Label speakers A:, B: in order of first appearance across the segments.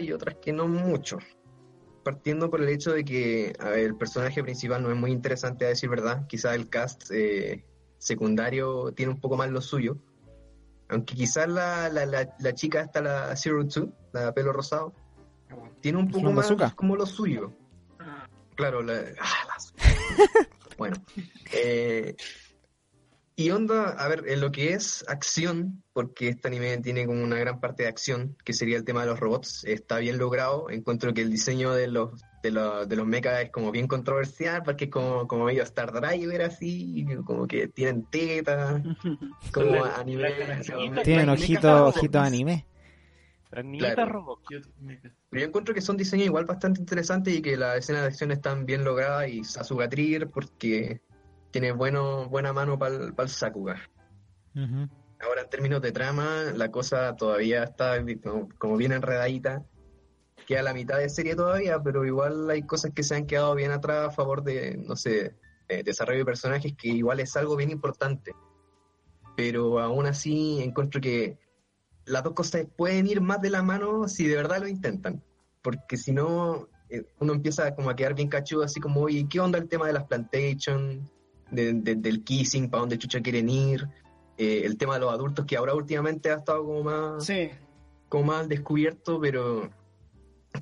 A: y otras que no mucho. Partiendo por el hecho de que a ver, el personaje principal no es muy interesante a decir verdad, quizás el cast eh, secundario tiene un poco más lo suyo, aunque quizás la, la, la, chica hasta la Zero Two, la pelo rosado, tiene un poco más como lo suyo. Claro, la, ah, bueno. Eh, y onda, a ver, en lo que es acción, porque este anime tiene como una gran parte de acción, que sería el tema de los robots, está bien logrado. Encuentro que el diseño de los de, los, de los mechas es como bien controversial, porque es como, como medio Star Driver así, como que tienen tetas, como anime.
B: Tienen ojitos ojito anime.
A: Claro. Pero yo encuentro que son diseños igual bastante interesantes y que las escenas de acción están bien logradas y a su gatrir porque tiene bueno, buena mano para el Sakuga. Ahora, en términos de trama, la cosa todavía está como, bien enredadita. Queda la mitad de serie todavía, pero igual hay cosas que se han quedado bien atrás a favor de, no sé, desarrollo de personajes, que igual es algo bien importante. Pero aún así encuentro que las dos cosas pueden ir más de la mano si de verdad lo intentan. Porque si no, eh, uno empieza como a quedar bien cachudo, así como, oye, ¿qué onda el tema de las plantations? Del kissing, para dónde chucha quieren ir, eh, el tema de los adultos que ahora últimamente ha estado como más, como más descubierto, pero,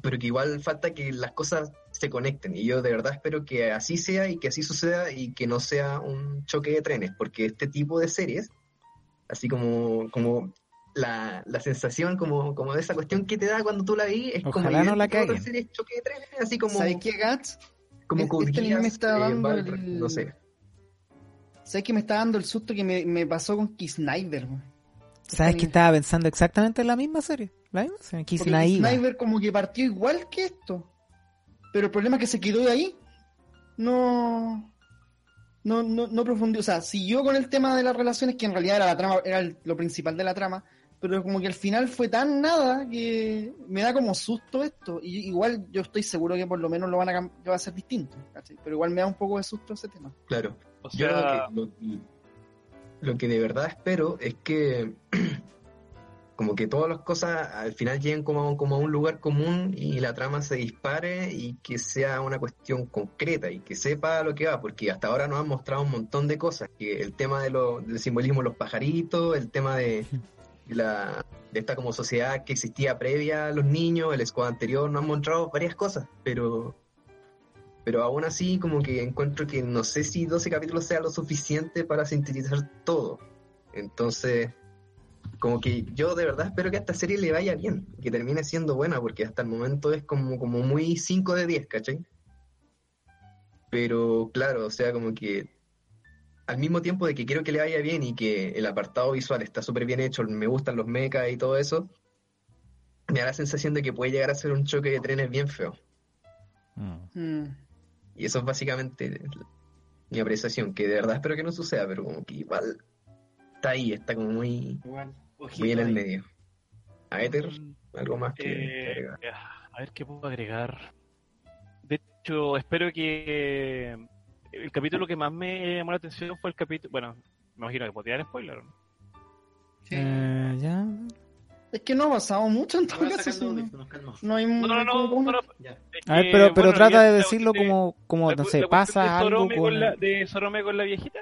A: pero que igual falta que las cosas se conecten. Y yo de verdad espero que así sea y que así suceda y que no sea un choque de trenes, porque este tipo de series, así como, como la, la sensación como, como de esa cuestión que te da cuando tú la vi es como
B: no la
A: series choque de trenes, así como...
C: ¿Sabes qué, Gats?
A: Como
C: este me está
A: eh, dando no sé
C: ¿Sabes que me está dando el susto que me, pasó con Kiss Snyder?
B: ¿Sabes que estaba pensando exactamente en la misma serie? ¿La misma serie?
C: Snyder como que partió igual que esto. Pero el problema es que se quedó de ahí. No. No, no, no profundizó. O sea, siguió con el tema de las relaciones, que en realidad era la trama, era lo principal de la trama. Pero como que al final fue tan nada que me da como susto esto. Y igual yo estoy seguro que por lo menos lo van a va a ser distinto. Pero igual me da un poco de susto ese tema.
A: Claro. Yo lo que, de verdad espero es que como que todas las cosas al final lleguen como, como a un lugar común y la trama se dispare y que sea una cuestión concreta y que sepa lo que va, porque hasta ahora nos han mostrado un montón de cosas, que el tema de lo, del simbolismo de los pajaritos, el tema de, de esta como sociedad que existía previa a los niños, el squad anterior, nos han mostrado varias cosas, pero pero aún así como que encuentro que no sé si 12 capítulos sea lo suficiente para sintetizar todo. Entonces, como que yo de verdad espero que a esta serie le vaya bien, que termine siendo buena, porque hasta el momento es como, como muy 5 de 10, ¿cachai? Pero claro, o sea, como que al mismo tiempo de que quiero que le vaya bien y que el apartado visual está súper bien hecho, me gustan los mechas y todo eso, me da la sensación de que puede llegar a ser un choque de trenes bien feo. Mm. Mm. Y eso es básicamente mi apreciación, que de verdad espero que no suceda, pero como que igual está ahí, está como muy, muy en el medio. A Ether, mm, algo más que,
D: eh, agregar. A ver qué puedo agregar. De hecho, espero que el capítulo que más me llamó la atención fue el capítulo. Bueno, me imagino que podría dar spoiler, ¿no?
B: Sí. Eh, ya.
C: Es que no ha pasado mucho en todo caso. No, hay
D: no, no, no, no,
B: A ver, pero, pero trata de decirlo como, como no sé, pasa algo
D: con... La, ¿De Sorome con la viejita?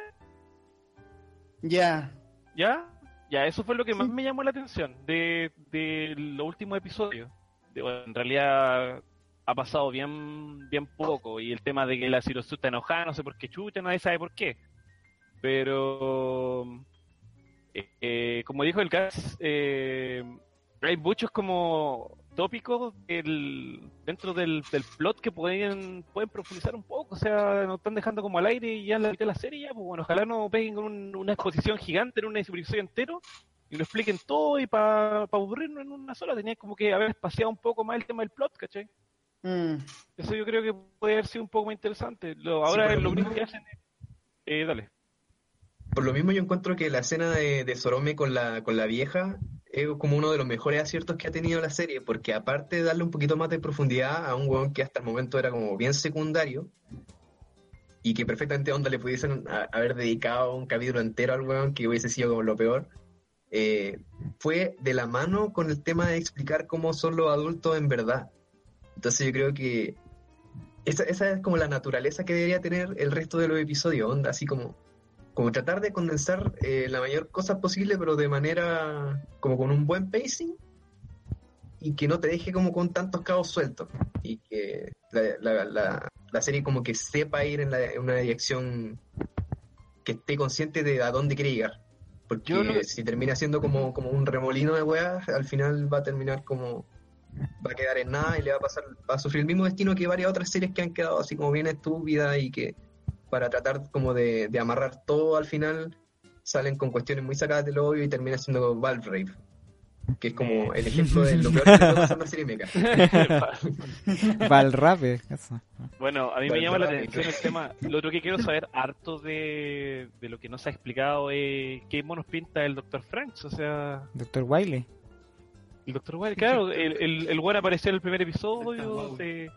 C: Ya.
D: ¿Ya? Ya, eso fue lo que más me llamó la atención de, de los últimos episodios. en realidad ha pasado bien bien poco y el tema de que la Cirosu está enojada, no sé por qué chucha, nadie sabe por qué. Pero eh, como dijo el Gas, eh, hay muchos como tópicos dentro del, plot que pueden, pueden profundizar un poco, o sea, nos están dejando como al aire y ya la mitad la serie, ya, pues bueno, ojalá no peguen con una exposición gigante en un episodio entero y lo expliquen todo y para pa aburrirnos en una sola, tenía como que haber espaciado un poco más el tema del plot, ¿cachai? Mm. Eso yo creo que puede haber sido un poco más interesante. Lo, ahora lo único que hacen es... Eh, dale.
A: Por lo mismo yo encuentro que la escena de, de Sorome con la, con la vieja es como uno de los mejores aciertos que ha tenido la serie, porque aparte de darle un poquito más de profundidad a un weón que hasta el momento era como bien secundario, y que perfectamente onda le pudiesen haber dedicado un capítulo entero al weón que hubiese sido como lo peor, eh, fue de la mano con el tema de explicar cómo son los adultos en verdad. Entonces yo creo que esa, esa es como la naturaleza que debería tener el resto de los episodios, onda, así como, como tratar de condensar eh, la mayor cosa posible, pero de manera como con un buen pacing y que no te deje como con tantos cabos sueltos y que la, la, la, serie como que sepa ir en, en, una dirección que esté consciente de a dónde quiere llegar. Porque si termina siendo como, como un remolino de weas, al final va a terminar como va a quedar en nada y le va a pasar, va a sufrir el mismo destino que varias otras series que han quedado así como bien estúpidas y que para tratar como de, de amarrar todo al final salen con cuestiones muy sacadas del obvio y termina siendo Valve que es como el ejemplo de lo peor que puede pasar en la serie meca.
B: Valrape.
D: Bueno, a mí me llama la atención el tema. Lo otro que quiero saber, harto de, de lo que nos ha explicado, es qué monos pinta el Dr. Franks, o sea.
B: Dr. Wiley.
D: El Dr. Wiley, claro, el, el, el apareció en el primer episodio, se,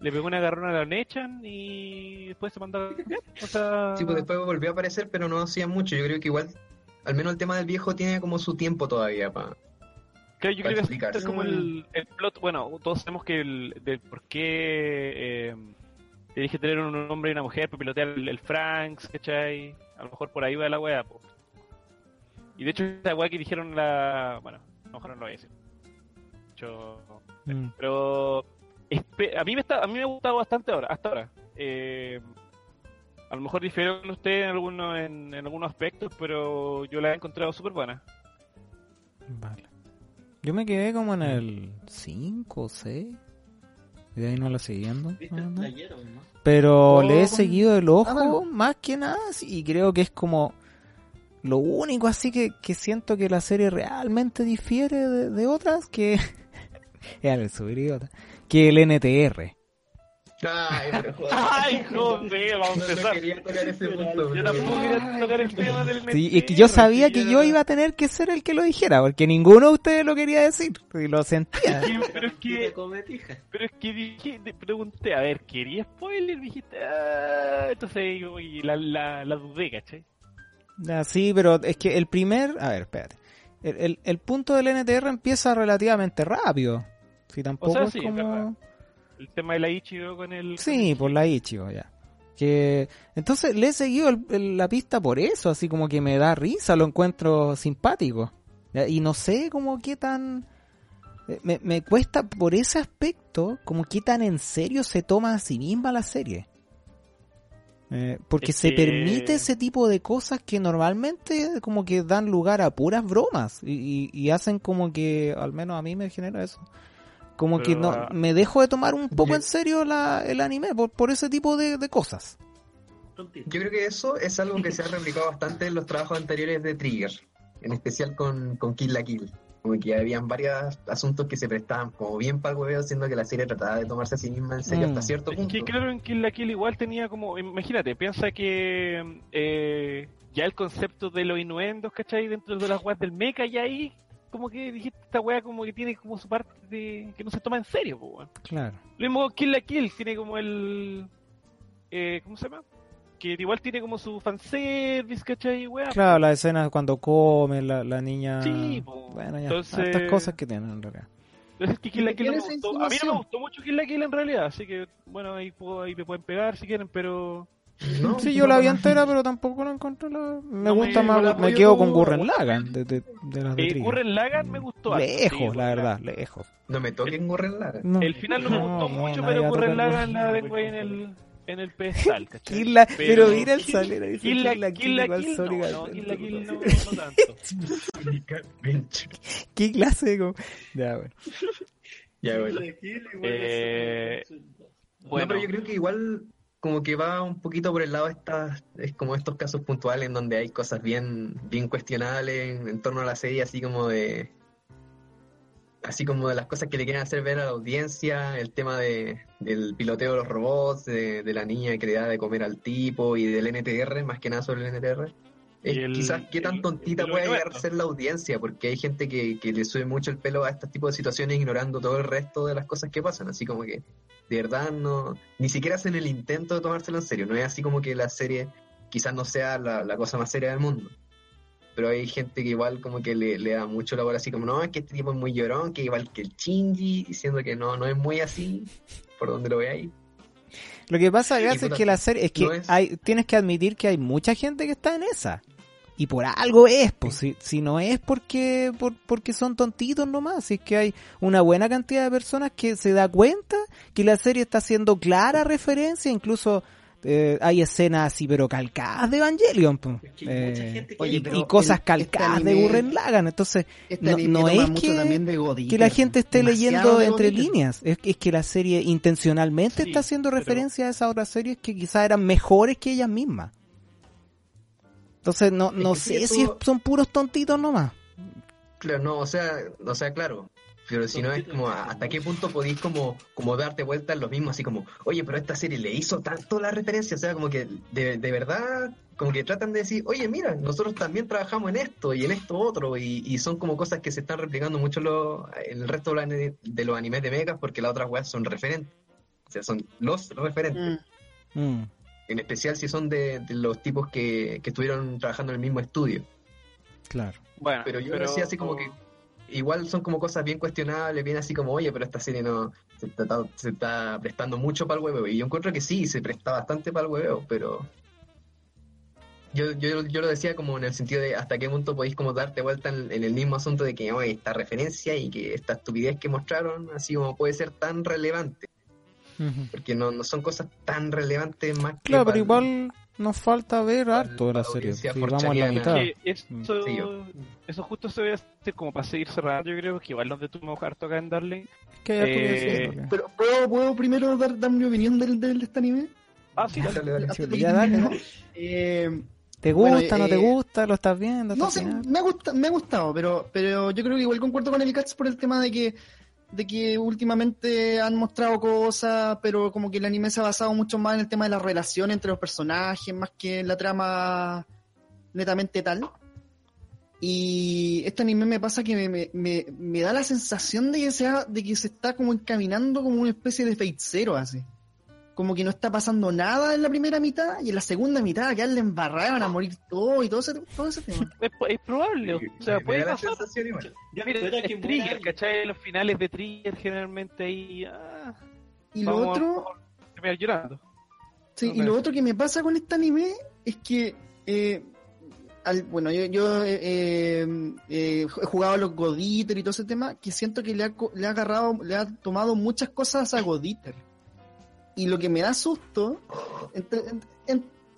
D: le pegó una agarrona a la Nechan y después se mandó. O sea...
A: Sí, pues después volvió a aparecer, pero no hacía mucho. Yo creo que igual, al menos el tema del viejo tiene como su tiempo todavía para
D: Claro, yo creo que es como el, el, plot. Bueno, todos sabemos que el, de por qué eh, que tener un hombre y una mujer para pilotear el, Franks, ¿cachai? A lo mejor por ahí va la weá, Y de hecho, esa weá que dijeron la. Bueno, a lo mejor no lo voy a decir. Mm. Pero. A mí, me está, a mí me ha gustado bastante ahora, hasta ahora. Eh, a lo mejor difiero con usted en, algunos en, en algunos aspectos, pero yo la he encontrado súper buena.
B: Vale. Yo me quedé como en el 5 o 6. Y de ahí no la siguiendo. Pero le he seguido el ojo más que nada y creo que es como lo único así que, que siento que la serie realmente difiere de, otras que... es el subir Que el NTR.
A: Ay, pero
D: joder. Ay, joder, vamos a empezar. No quería tocar ese punto. Yo tampoco quería tocar el tema del
B: Sí, es que yo sabía que yo iba a tener que ser el que lo dijera, porque ninguno de ustedes lo quería decir, y lo sentía.
D: pero es que, pero es que dije, te pregunté, a ver, ¿quería spoiler? Dijiste, ah, entonces y la, la, la dudé, ¿cachai?
B: Ah, sí, pero es que el primer, a ver, espérate. El, el, el punto del NTR empieza relativamente rápido. Si tampoco o sea, sí, es como
D: el tema de la Ichigo con el...
B: Sí, por la Ichigo, ya. Que, entonces le he seguido la pista por eso, así como que me da risa, lo encuentro simpático. Y no sé como qué tan... Eh, me, me, cuesta por ese aspecto, como qué tan en serio se toma a sí misma la serie. Eh, porque se permite ese tipo de cosas que normalmente como que dan lugar a puras bromas y, y, hacen como que, al menos a mí me genera eso, como que no me dejo de tomar un poco en serio la, el anime por, por ese tipo de, cosas.
A: Yo creo que eso es algo que se ha replicado bastante en los trabajos anteriores de Trigger, en especial con, con Kill la Kill. Como que habían varios asuntos que se prestaban como bien para el hueveo, siendo que la serie trataba de tomarse a sí misma en serio hasta mm. cierto punto.
D: Es que claro, en Kill la Kill igual tenía como, imagínate, piensa que eh, ya el concepto de los inuendos, ¿cachai? Dentro de las weas del mecha ya ahí como que dijiste esta weá como que tiene como su parte de que no se toma en serio, pues,
B: Claro.
D: Lo mismo Kill la Kill, tiene como el eh, ¿cómo se llama? Que igual tiene como su fanservice, ¿cachai? Weá,
B: claro, la escena cuando come la, la niña. Sí, Bueno, ya. Entonces... Estas cosas que tienen en realidad.
D: Entonces que Kill la Kill no me gustó. A mí no me gustó mucho Kill la Kill en realidad, así que bueno, ahí, puedo, ahí me pueden pegar si quieren, pero
B: sí, yo la vi entera, pero tampoco la encontré. La... Me gusta más, me quedo con Gurren Lagan. De, de, de las
D: eh, Gurren Lagan me gustó.
B: Lejos, la verdad, lejos.
A: No me toquen Gurren Lagan.
D: El final no me gustó mucho, pero Gurren Lagan la tengo ahí en el en el pedestal,
B: pero, pero mira el salero, dice
D: Kill la Kill, la Kill, no, no, Kill la Kill no, no tanto.
B: ¿Qué clase de... Ya, bueno.
A: Ya, bueno.
D: Eh,
A: bueno, pero yo creo que igual como que va un poquito por el lado de estas, es como estos casos puntuales en donde hay cosas bien, bien cuestionables en, torno a la serie, así como de así como de las cosas que le quieren hacer ver a la audiencia, el tema de, del piloteo de los robots, de, la niña que le da de comer al tipo y del NTR, más que nada sobre el NTR. Es quizás qué tan tontita puede llegar a ser la audiencia, porque hay gente que, que le sube mucho el pelo a este tipo de situaciones ignorando todo el resto de las cosas que pasan, así como que de verdad no, ni siquiera hacen el intento de tomárselo en serio, no es así como que la serie quizás no sea la, cosa más seria del mundo. Pero hay gente que igual como que le, da mucho labor así como, no, es que este tipo es muy llorón, que igual que el Shinji, diciendo que no, no es muy así, por donde lo veáis.
B: Lo que pasa, Gas, es que la serie, es que hay, tienes que admitir que hay mucha gente que está en esa. Y por algo es, pues si, si no es porque, por, porque son tontitos nomás, si es que hay una buena cantidad de personas que se da cuenta que la serie está haciendo clara referencia, incluso eh, hay escenas así pero calcadas de Evangelion eh, y, cosas calcadas de Gurren Lagann entonces este no, es que, que, la gente esté leyendo entre líneas es, que la serie intencionalmente está haciendo referencia a esas otras series que quizás eran mejores que ellas mismas. Entonces no, no sé si son puros tontitos nomás.
A: Claro no o sea o sea claro pero si no es como hasta qué punto podéis como, como darte vuelta en lo mismo, así como, oye, pero esta serie le hizo tanto la referencia, o sea, como que de, de verdad, como que tratan de decir, oye, mira, nosotros también trabajamos en esto y en esto otro, y, y son como cosas que se están replicando mucho en el resto de, los animes de mechas, porque las otras weas son referentes, o sea, son los referentes. Mm. Mm. En especial si son de, los tipos que, que estuvieron trabajando en el mismo estudio.
B: Claro.
A: Bueno, pero yo decía así como que igual son como cosas bien cuestionables, bien así como, oye, pero esta serie no se está, se está prestando mucho para el hueveo. Y yo encuentro que sí, se presta bastante para el hueveo, pero yo, yo, yo lo decía como en el sentido de hasta qué punto podéis como darte vuelta en, el mismo asunto de que oye, esta referencia y que esta estupidez que mostraron, así como puede ser tan relevante. Porque no, no son cosas tan relevantes más
B: que. Claro, pero igual nos falta ver harto de la serie. Si vamos a la mitad.
D: eso, eso, justo se ve como para seguir cerrando. Yo creo que igual nos detuvimos harto acá en Darling.
C: Eh, pero ¿puedo, ¿puedo, primero dar, dar mi opinión del, del, este anime?
D: Ah, sí, dale, dale.
B: dale, eh, ¿Te gusta, no te eh, gusta? ¿Lo estás viendo?
C: No, sí, me, gusta, me ha gustado, pero, pero yo creo que igual concuerdo con el Cats por el tema de que de que últimamente han mostrado cosas, pero como que el anime se ha basado mucho más en el tema de la relación entre los personajes, más que en la trama netamente tal. Y este anime me pasa que me, me, me da la sensación de que, sea, de que se está como encaminando como una especie de feitzero así como que no está pasando nada en la primera mitad y en la segunda mitad que le embarrada van a morir todo y todo ese, todo ese tema.
D: Es, probable, o sea, puede pasar. Yo mira, es Trigger, ¿cachai? Los finales de Trigger generalmente ahí... Ah,
C: y lo otro...
D: llorando.
C: Sí, y lo otro que me pasa con este anime es que... Eh, al, bueno, yo, yo eh, eh, he jugado a los Goditer y todo ese tema, que siento que le ha, le ha agarrado, le ha tomado muchas cosas a Goditer y lo que me da susto,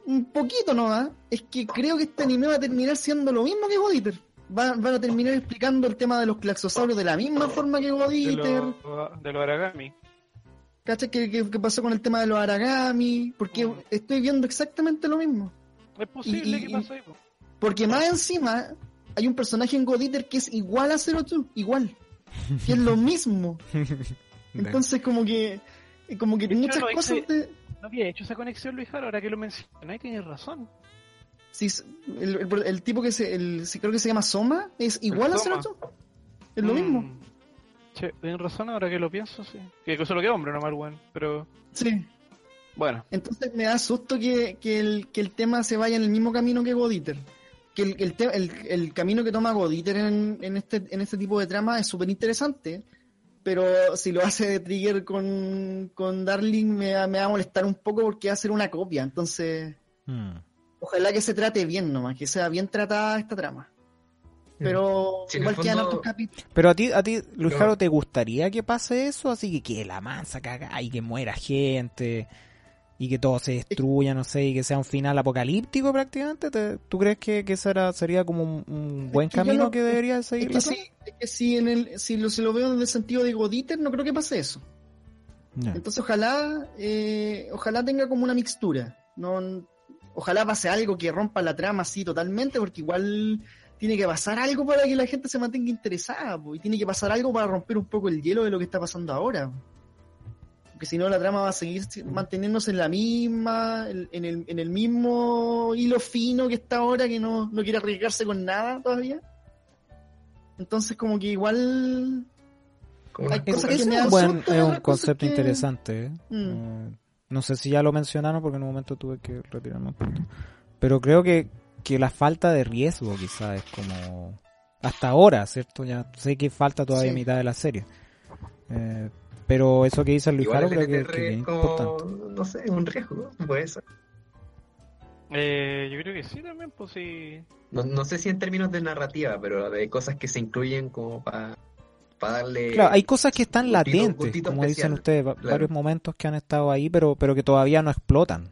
C: un poquito nomás, es que creo que este anime va a terminar siendo lo mismo que Goditer. van a terminar explicando el tema de los claxosaurios de la misma forma que Goditer.
D: De los Aragami.
C: ¿Cachai? ¿Qué, pasó con el tema de los Aragami? Porque mm. estoy viendo exactamente lo mismo.
D: Es posible que pasó ahí.
C: Porque más encima hay un personaje en Goditer que es igual a Zero Two, igual. Que es lo mismo. Entonces como que como que muchas cosas
D: No había hecho esa conexión, Luis Jaro, ahora que lo mencionas, tienes razón.
C: Sí, el, tipo que se, el, creo que se llama Soma, es igual a Ceroto. Es lo mismo. Mm.
D: Che, tienes razón ahora que lo pienso, sí. Que solo que hombre, no más pero...
C: Sí.
D: Bueno.
C: Entonces me da susto que, que, el, que el tema se vaya en el mismo camino que Goditer. Que el, el, el, camino que toma Goditer en, en, este, en este tipo de trama es súper interesante pero si lo hace de Trigger con, con Darling me, me, va a molestar un poco porque va a ser una copia. Entonces, hmm. ojalá que se trate bien nomás, que sea bien tratada esta trama. Hmm. Pero igual quedan otros capítulos.
B: Pero a ti, a ti, Luis Jaro, ¿te gustaría que pase eso? Así que que la mansa caga y que muera gente y que todo se destruya, no sé, y que sea un final apocalíptico prácticamente, ¿tú crees que, que será, sería como un, buen camino que debería seguir?
C: Es que, sí, es que si, en el, si lo, se lo veo en el sentido de Goditer, no creo que pase eso. Entonces ojalá, eh, ojalá tenga como una mixtura. No, ojalá pase algo que rompa la trama así totalmente, porque igual tiene que pasar algo para que la gente se mantenga interesada, y tiene que pasar algo para romper un poco el hielo de lo que está pasando ahora porque si no la trama va a seguir manteniéndose en la misma, en el, en el mismo hilo fino que está ahora, que no, no quiere arriesgarse con nada todavía. Entonces como que igual...
B: es, un, es un concepto interesante. ¿eh? Mm. Eh, no sé si ya lo mencionaron porque en un momento tuve que retirarme un poquito. Pero creo que que la falta de riesgo quizás es como hasta ahora, ¿cierto? Ya sé que falta todavía
C: Sí.
B: mitad de la serie. Eh, pero eso que dice Luis
A: Igual
B: Jaro creo que,
A: LTR
B: que es
A: es como,
B: importante.
A: no sé, un riesgo, ¿no? puede ser.
D: Eh, yo creo que sí también, pues sí.
A: No, no sé si en términos de narrativa, pero de cosas que se incluyen como para darle...
B: Claro, hay cosas que están
A: gustito-
B: latentes,
A: gustito
B: como dicen ustedes,
A: claro.
B: varios momentos que han estado ahí, pero pero que todavía no explotan.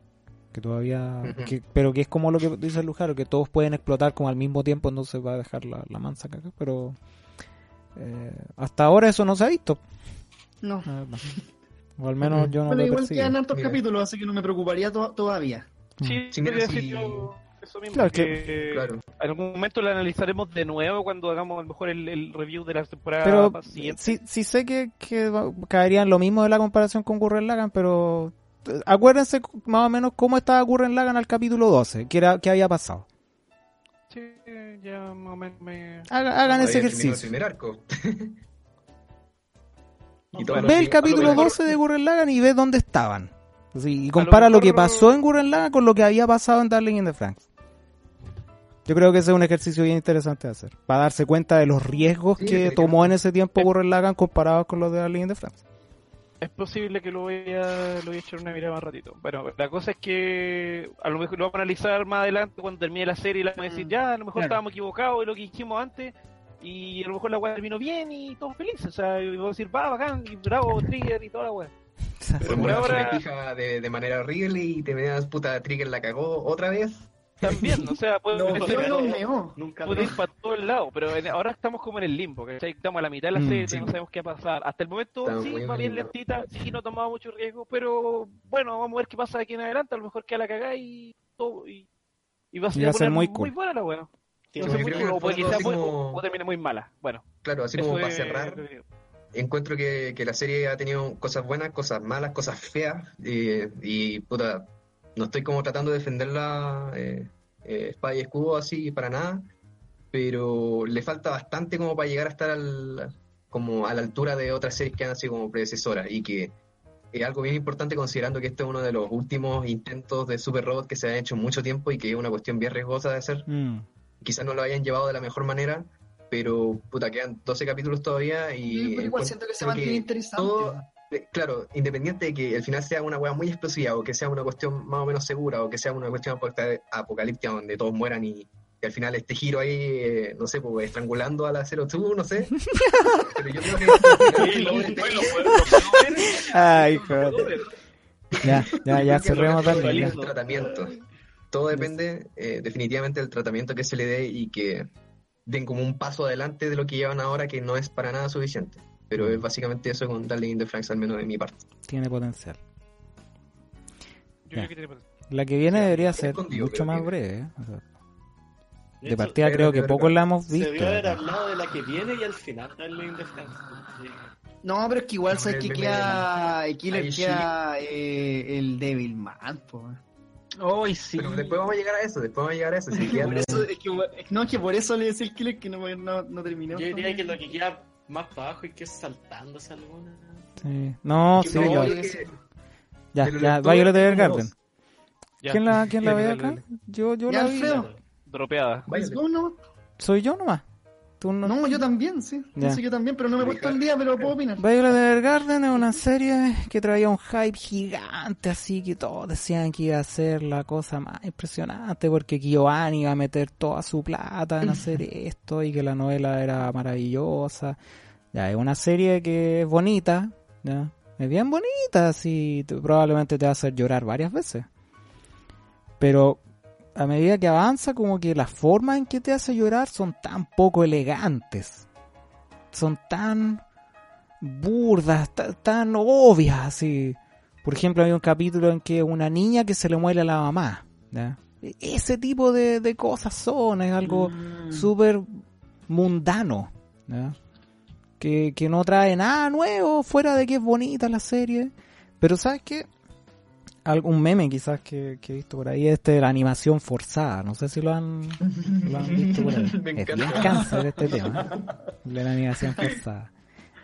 B: Que todavía, que, pero que es como lo que dice Lujaro, que todos pueden explotar como al mismo tiempo, no se va a dejar la, la mansa caca, pero eh, hasta ahora eso no se ha visto.
C: No.
B: verdad. O al menos yo no
C: bueno,
B: lo
C: igual
B: percibido.
C: quedan hartos capítulos, así que no me preocuparía to- todavía.
D: Sí,
A: Sí, mira,
D: quería
A: sí.
D: decir yo eso mismo.
B: Claro, que-
D: que
A: Claro.
D: En algún momento lo analizaremos de nuevo cuando hagamos a lo mejor el, el review de la temporada
B: Pero
D: siguiente.
B: sí, sí sé que, que caería en lo mismo de la comparación con Gurren Lagann, pero eh, acuérdense más o menos cómo estaba Gurren Lagann al capítulo 12, que, era, que había pasado.
D: Sí, ya más o menos me...
B: Haga- hagan ese ejercicio.
A: El primer arco. Y
D: Ve
B: el capítulo
A: a lo mejor-
B: 12 de Gurren Lagann y ve dónde estaban. Y compara lo,
D: mejor-
B: que pasó en Gurren Lagann con lo que había pasado en Darling in the Franks. Yo creo que ese es un ejercicio bien interesante de hacer, para darse cuenta de los riesgos
A: Sí,
B: que tomó en ese tiempo Gurren Lagann comparados con los de Darling in the Franks.
D: Es posible que lo voy a, lo voy a echar una mirada más ratito. Bueno, la cosa es que a lo mejor lo vamos a analizar más adelante cuando termine la serie y la vamos a decir,
C: Mm,
D: ya, a lo mejor
C: claro.
D: estábamos equivocados de lo que dijimos antes y a lo mejor la weá terminó bien y todos felices. O sea, y vamos a decir, va, bacán, y bravo, Trigger y toda la weá. Por
A: una
D: ahora-
A: de, de manera horrible y te veas puta Trigger la cagó otra vez.
D: También, o sea, puede,
E: No. Nunca
D: puede ir para todos lados, pero en- ahora estamos como en el limbo, ¿cachai? Estamos a la mitad de la
B: Mm,
D: serie,
A: sí.
D: no sabemos qué va a pasar. Hasta el momento
A: Estamos
D: sí, va bien lentita, sí, no tomaba mucho riesgo, pero bueno, vamos a ver qué pasa de aquí en adelante. A lo mejor queda la cagada y todo. Y, y va a
B: Y
D: ser,
B: va a ser
D: poner
B: muy
D: muy,
B: cool.
D: buena la weá.
E: Tiene
D: No mucho, o puede muy-
A: como-
D: o termine muy mala. Bueno,
A: Claro, así como para
D: es-
A: cerrar, encuentro que, que la serie ha tenido cosas buenas, cosas malas, cosas feas, eh, y puta, no estoy como tratando de defenderla eh, eh, espada y escudo así para nada, pero le falta bastante como para llegar a estar al, como a la altura de otras series que han sido como predecesoras y que es algo bien importante considerando que este es uno de los últimos intentos de Super Robot que se han hecho en mucho tiempo y que es una cuestión bien riesgosa de hacer
B: Mm.
A: Quizás no lo hayan llevado de la mejor manera, pero puta, quedan 12 capítulos todavía y...
C: Sí, pero igual siento que se
A: que
C: mantiene interesante.
A: todo- eh, claro, independiente de que el final sea una weá muy explosiva o que sea una cuestión más o menos segura o que sea una cuestión apoca- apocalíptica donde todos mueran y, y al final este giro ahí, eh, no sé, pues estrangulando a la Zero Two, no sé. pero yo creo que...
D: Ver.
B: Ay, joder. Ya, ya, ya cerremos
A: depende
B: ya.
A: tratamiento. Todo depende eh, definitivamente del tratamiento que se le dé y que den como un paso adelante de lo que llevan ahora que no es para nada suficiente. Pero es básicamente eso con Darling in the Franks, al menos de mi parte.
B: Tiene potencial.
D: Yo creo que tiene potencial.
B: La que viene debería ser mucho más
A: que-
B: breve. ¿eh? O sea, de
E: hecho,
B: partida creo que poco la hemos
E: Se
B: visto.
E: debió haber hablado de la que viene y al final darle in defense.
C: No, pero es que igual sabes
A: El
C: que queda. Aquí le queda eh, el Devilman, po.
E: Hoy sí.
A: Pero después vamos a llegar a eso, después vamos a llegar a eso. Si quedan-
C: Por eso, es que, no, es que por eso le decía el killer que no, no, no terminó.
E: Yo diría que lo que queda más para abajo es que es saltándose alguna.
B: Sí. No,
A: que
B: sí,
A: no,
B: yo-
A: que-
B: ya,
A: los
B: ya, Violet Evergarden. ¿Quién la, quién la ve acá? Yo, yo
C: Ya,
B: la vi.
D: Dropeada.
B: Soy yo nomás. Tú no.
C: No, yo también, sí. Sí, yo también, pero no me he puesto el día, pero puedo opinar.
B: Violet Evergarden es una serie que traía un hype gigante, así que todos decían que iba a ser la cosa más impresionante porque Giovanni iba a meter toda su plata en hacer esto y que la novela era maravillosa. Ya, es una serie que es bonita, ya, es bien bonita, así te- probablemente te va a hacer llorar varias veces. Pero a medida que avanza, como que las formas en que te hace llorar son tan poco elegantes. Son tan burdas, ta- tan obvias, así. Por ejemplo, hay un capítulo en que una niña que se le muere a la mamá. ¿ya? Ese tipo de, de cosas son, es algo
C: Mm.
B: súper mundano. ¿ya? Que, que no trae nada nuevo fuera de que es bonita la serie. Pero ¿sabes qué? Algún meme quizás que, que he visto por ahí, este de la animación forzada. No sé si lo han, lo han visto por ahí.
A: Me
B: es bien cáncer este tema. De la animación forzada.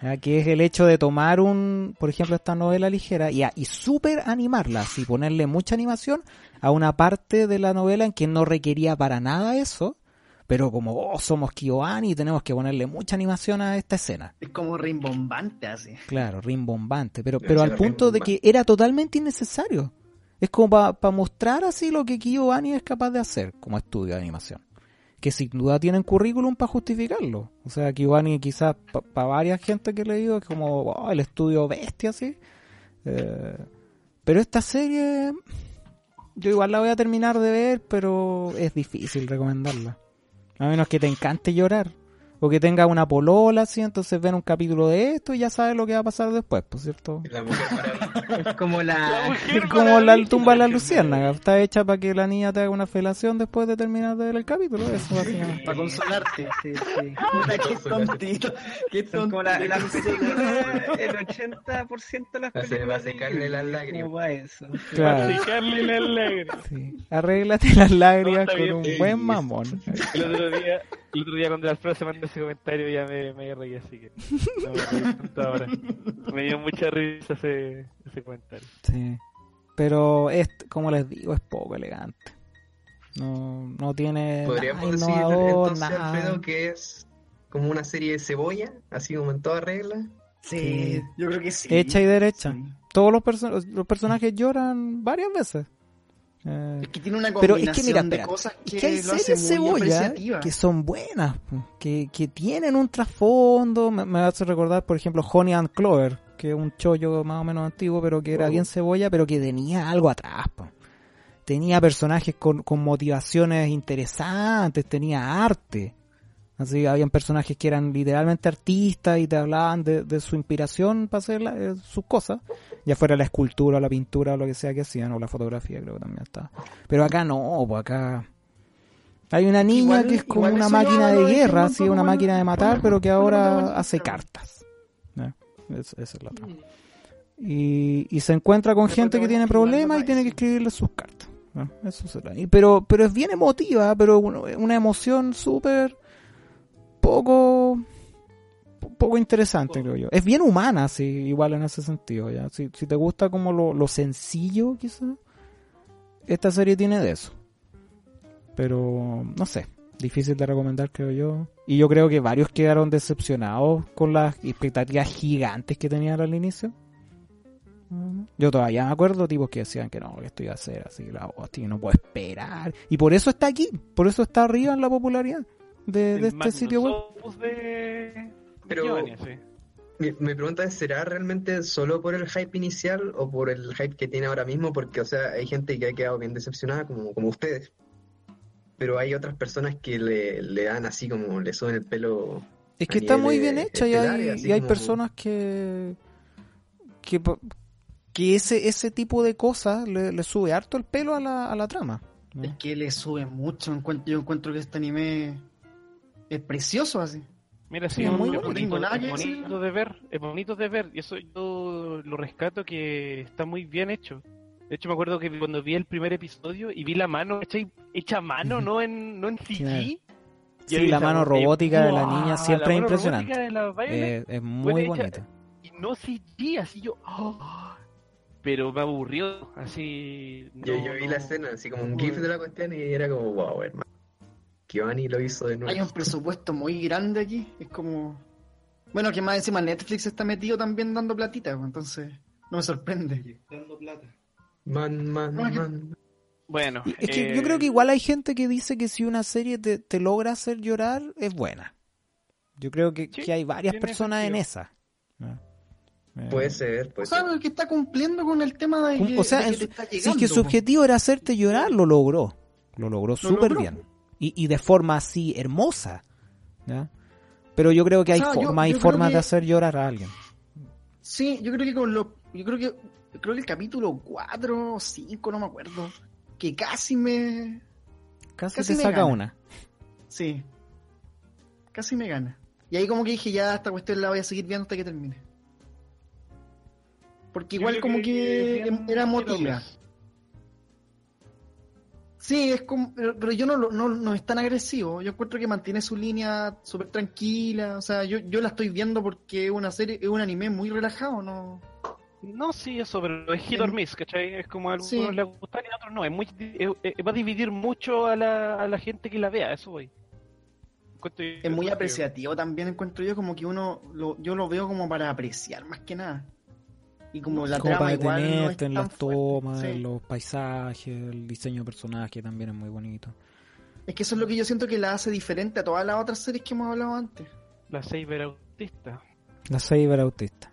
B: ¿ya? que es el hecho de tomar un, por ejemplo, esta novela ligera y, a- y super animarla, así ponerle mucha animación a una parte de la novela en que no requería para nada eso, pero como oh, somos Kyoani y tenemos que ponerle mucha animación a esta escena.
C: Es como rimbombante así.
B: Claro, rimbombante, pero, pero al punto de que era totalmente innecesario. Es como para mostrar así lo que Kyoani es capaz de hacer como estudio de animación. Que sin duda tienen currículum para justificarlo. O sea, Kyoani quizás para varias gente que he leído es como oh, el estudio bestia así. Eh, pero esta serie yo igual la voy a terminar de ver, pero es difícil recomendarla. A menos que te encante llorar. O que tenga una polola, así, entonces ven un capítulo de esto y ya sabes lo que va a pasar después, ¿por cierto?
A: La mujer maravilla.
C: Es como la...
D: mujer
B: Como la tumba de la luciérnaga, está hecha para que la niña te haga una felación después de terminar de ver el capítulo, eso básicamente.
C: Para consolarte.
F: Sí, sí.
C: Puta, qué tontito. Qué
F: Son como la-
C: tontito.
F: las películas, el 80% de las películas.
A: va a secarle las
F: ¿Cómo
A: lágrimas.
F: va eso?
B: Claro,
D: Masticarle la lágrima.
B: sí. Arréglate las lágrimas
D: No,
B: con
D: bien,
B: un buen mamón.
D: El otro día, el otro día cuando Alfredo se mandó ese comentario ya me, me reí así que no me tanto ahora. Me dio mucha risa ese, ese comentario.
B: Sí. Pero es, como les digo, es poco elegante. No, no tiene
A: Podríamos
B: nada
A: decir entonces,
B: nada.
A: Alfredo, que es como una serie de cebolla, así como en toda regla.
C: Sí, yo creo que sí.
B: Hecha y derecha.
C: Sí.
B: Todos los, perso- los personajes lloran varias veces. Eh,
C: Es que tiene una
B: Pero
C: combinación
B: es que mira,
C: de
B: espera,
C: cosas que,
B: es que hay series cebolla que son buenas, que, que tienen un trasfondo. Me, me hace recordar, por ejemplo, Honey and Clover, que es un chollo más o menos antiguo, pero que era
A: Oh.
B: bien cebolla, pero que tenía algo atrás. po. Tenía personajes con, con motivaciones interesantes, tenía arte. Así, habían personajes que eran literalmente artistas y te hablaban de, de su inspiración para hacer la- eh, sus cosas, ya fuera la escultura o la pintura o lo que sea que hacían, o la fotografía creo que también estaba. Pero acá no, pues acá hay una niña
C: Igual-
B: que es como una máquina de guerra, así, una máquina de matar, pero que ahora hace cartas. esa es la trama. Y, y se encuentra con gente que tiene problemas y tiene que escribirle sus cartas. Eso será. Y, pero, pero es bien emotiva, pero una emoción súper poco poco interesante, creo yo. Es bien humana, sí, igual en ese sentido, ya. Si, si te gusta como lo, lo sencillo, quizás, esta serie tiene de eso. Pero, no sé, difícil de recomendar, creo yo. Y yo creo que varios quedaron decepcionados con las expectativas gigantes que tenían al inicio. Yo todavía me acuerdo tipos que decían que no, que esto iba a ser así, la hostia, no puedo esperar. Y por eso está aquí, por eso está arriba en la popularidad de, este sitio web.
D: De...
A: Pero-
D: sí.
A: Mi, mi pregunta es, ¿será realmente solo por el hype inicial o por el hype que tiene ahora mismo? Porque, o sea, hay gente que ha quedado bien decepcionada, como, como ustedes. Pero hay otras personas que le, le dan así como, le suben el pelo.
B: Es que está muy bien hecha y hay, y hay
A: como-
B: personas que que, que ese ese tipo de cosas le, le sube harto el pelo a la, a la trama.
C: Es que le sube mucho. encuentro- Yo encuentro que este anime es precioso así.
D: Mira, sí, es
B: muy bonito.
D: bonito,
C: Tengo nada
D: es bonito de ver, es bonito de ver, y eso yo lo rescato que está muy bien hecho. De hecho, me acuerdo que cuando vi el primer episodio y vi la mano hecha, hecha a mano, no en, no en CG.
B: Claro.
D: y
B: Sí, la mano robótica de la niña
D: La
B: siempre es
D: mano
B: impresionante.
D: robótica de la Violet,
B: Eh, es muy bonita.
D: y no CG, así yo... ¡oh! Pero me aburrió, así...
A: Yo,
D: no-
A: yo vi
D: no-
A: la escena, así como un
D: no-
A: gif de la cuestión y era como, wow, hermano. Giovanni lo hizo de
C: Hay
A: nuevo.
C: un presupuesto muy grande aquí. Es como. Bueno, que más encima Netflix está metido también dando platita, pues, entonces no me sorprende.
E: Dando plata.
A: Man, man,
C: No, es que-
A: man.
D: Bueno,
B: Es que
D: eh,
B: yo creo que igual hay gente que dice que si una serie te, te logra hacer llorar, es buena. Yo creo que,
D: Sí,
B: que hay varias personas en esa. ¿no? Eh,
A: Puede ser,
C: O
A: puede
C: sea,
A: ser.
C: el que está cumpliendo con el tema de que,
B: O sea,
C: de que te
B: Sí,
C: llegando.
B: que su objetivo era hacerte llorar, lo logró. Lo logró súper bien. Y, y de forma así hermosa. ¿ya? Pero yo creo que
C: O
B: hay formas y
C: yo creo
B: formas de
C: que-
B: hacer llorar a alguien.
C: Sí, yo creo que con lo. Yo creo que. Creo que el capítulo 4 o 5, no me acuerdo. Que casi me.
B: Casi,
C: Casi
B: te
C: me
B: saca
C: gana.
B: una.
C: Sí. Casi me gana. Y ahí como que dije, ya esta cuestión la voy a seguir viendo hasta que termine. Porque igual como que,
D: bien
C: era motiva. Sí, es como, pero, pero yo no, no, no es tan agresivo. Yo encuentro que mantiene su línea súper tranquila. O sea, yo, yo la estoy viendo porque es una serie, es un anime muy relajado, ¿no?
D: No, sí, eso, pero es hit or miss, ¿cachai? Es como a algunos
C: Sí.
D: les gusta y a otros no. Es muy, es- es- va a dividir mucho a la, a la gente que la vea, eso voy. Encuentro-
C: Es muy apreciativo también, encuentro yo, como que uno, lo, yo lo veo como para apreciar más que nada. Y como la
B: como
C: trama
B: para
C: igual no es
B: en las tomas,
C: Sí.
B: en los paisajes, el diseño de personaje también es muy bonito.
C: Es que eso es lo que yo siento que la hace diferente a todas las otras series que hemos hablado antes.
D: La Saber autista.
B: La Saber autista.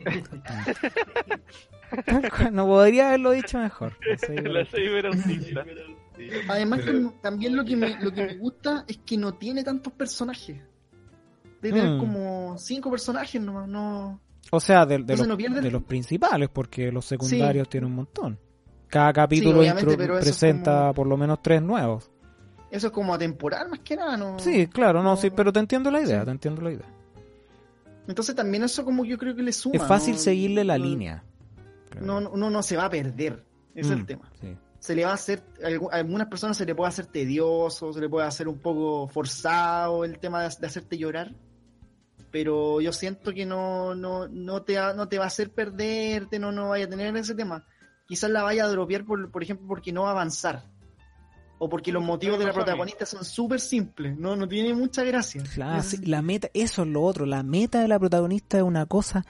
B: No podría haberlo dicho mejor. La Saber
D: autista.
C: Además, que también lo que, me, lo que me gusta es que no tiene tantos personajes. Debe tener
B: Mm.
C: como cinco personajes nomás, no...
B: O sea, de, de los,
C: no
B: de los principales, porque los secundarios tienen un montón. Cada capítulo presenta
C: como-
B: por lo menos tres nuevos.
C: Eso es como atemporal más que nada, ¿no?
B: Sí, claro, no,
C: no-
B: sí, pero te entiendo la idea,
C: sí.
B: te entiendo la idea.
C: Entonces también eso como yo creo que le suma.
B: Es fácil
C: ¿no?
B: seguirle la línea.
C: No, no- uno no se va a perder. Es
B: Mm,
C: el tema.
B: sí.
C: Se le va a hacer, a algu- a algunas personas se le puede hacer tedioso, se le puede hacer un poco forzado el tema de, de hacerte llorar. Pero yo siento que no, no, no, te, va- no te va a hacer perderte, no, no vaya a tener ese tema. Quizás la vaya a dropear, por, por ejemplo, porque no va a avanzar. O porque los motivos de la protagonista son súper simples. No, no tiene mucha gracia.
B: Claro,
C: Es-
B: sí, la meta, eso es lo otro, la meta de la protagonista es una cosa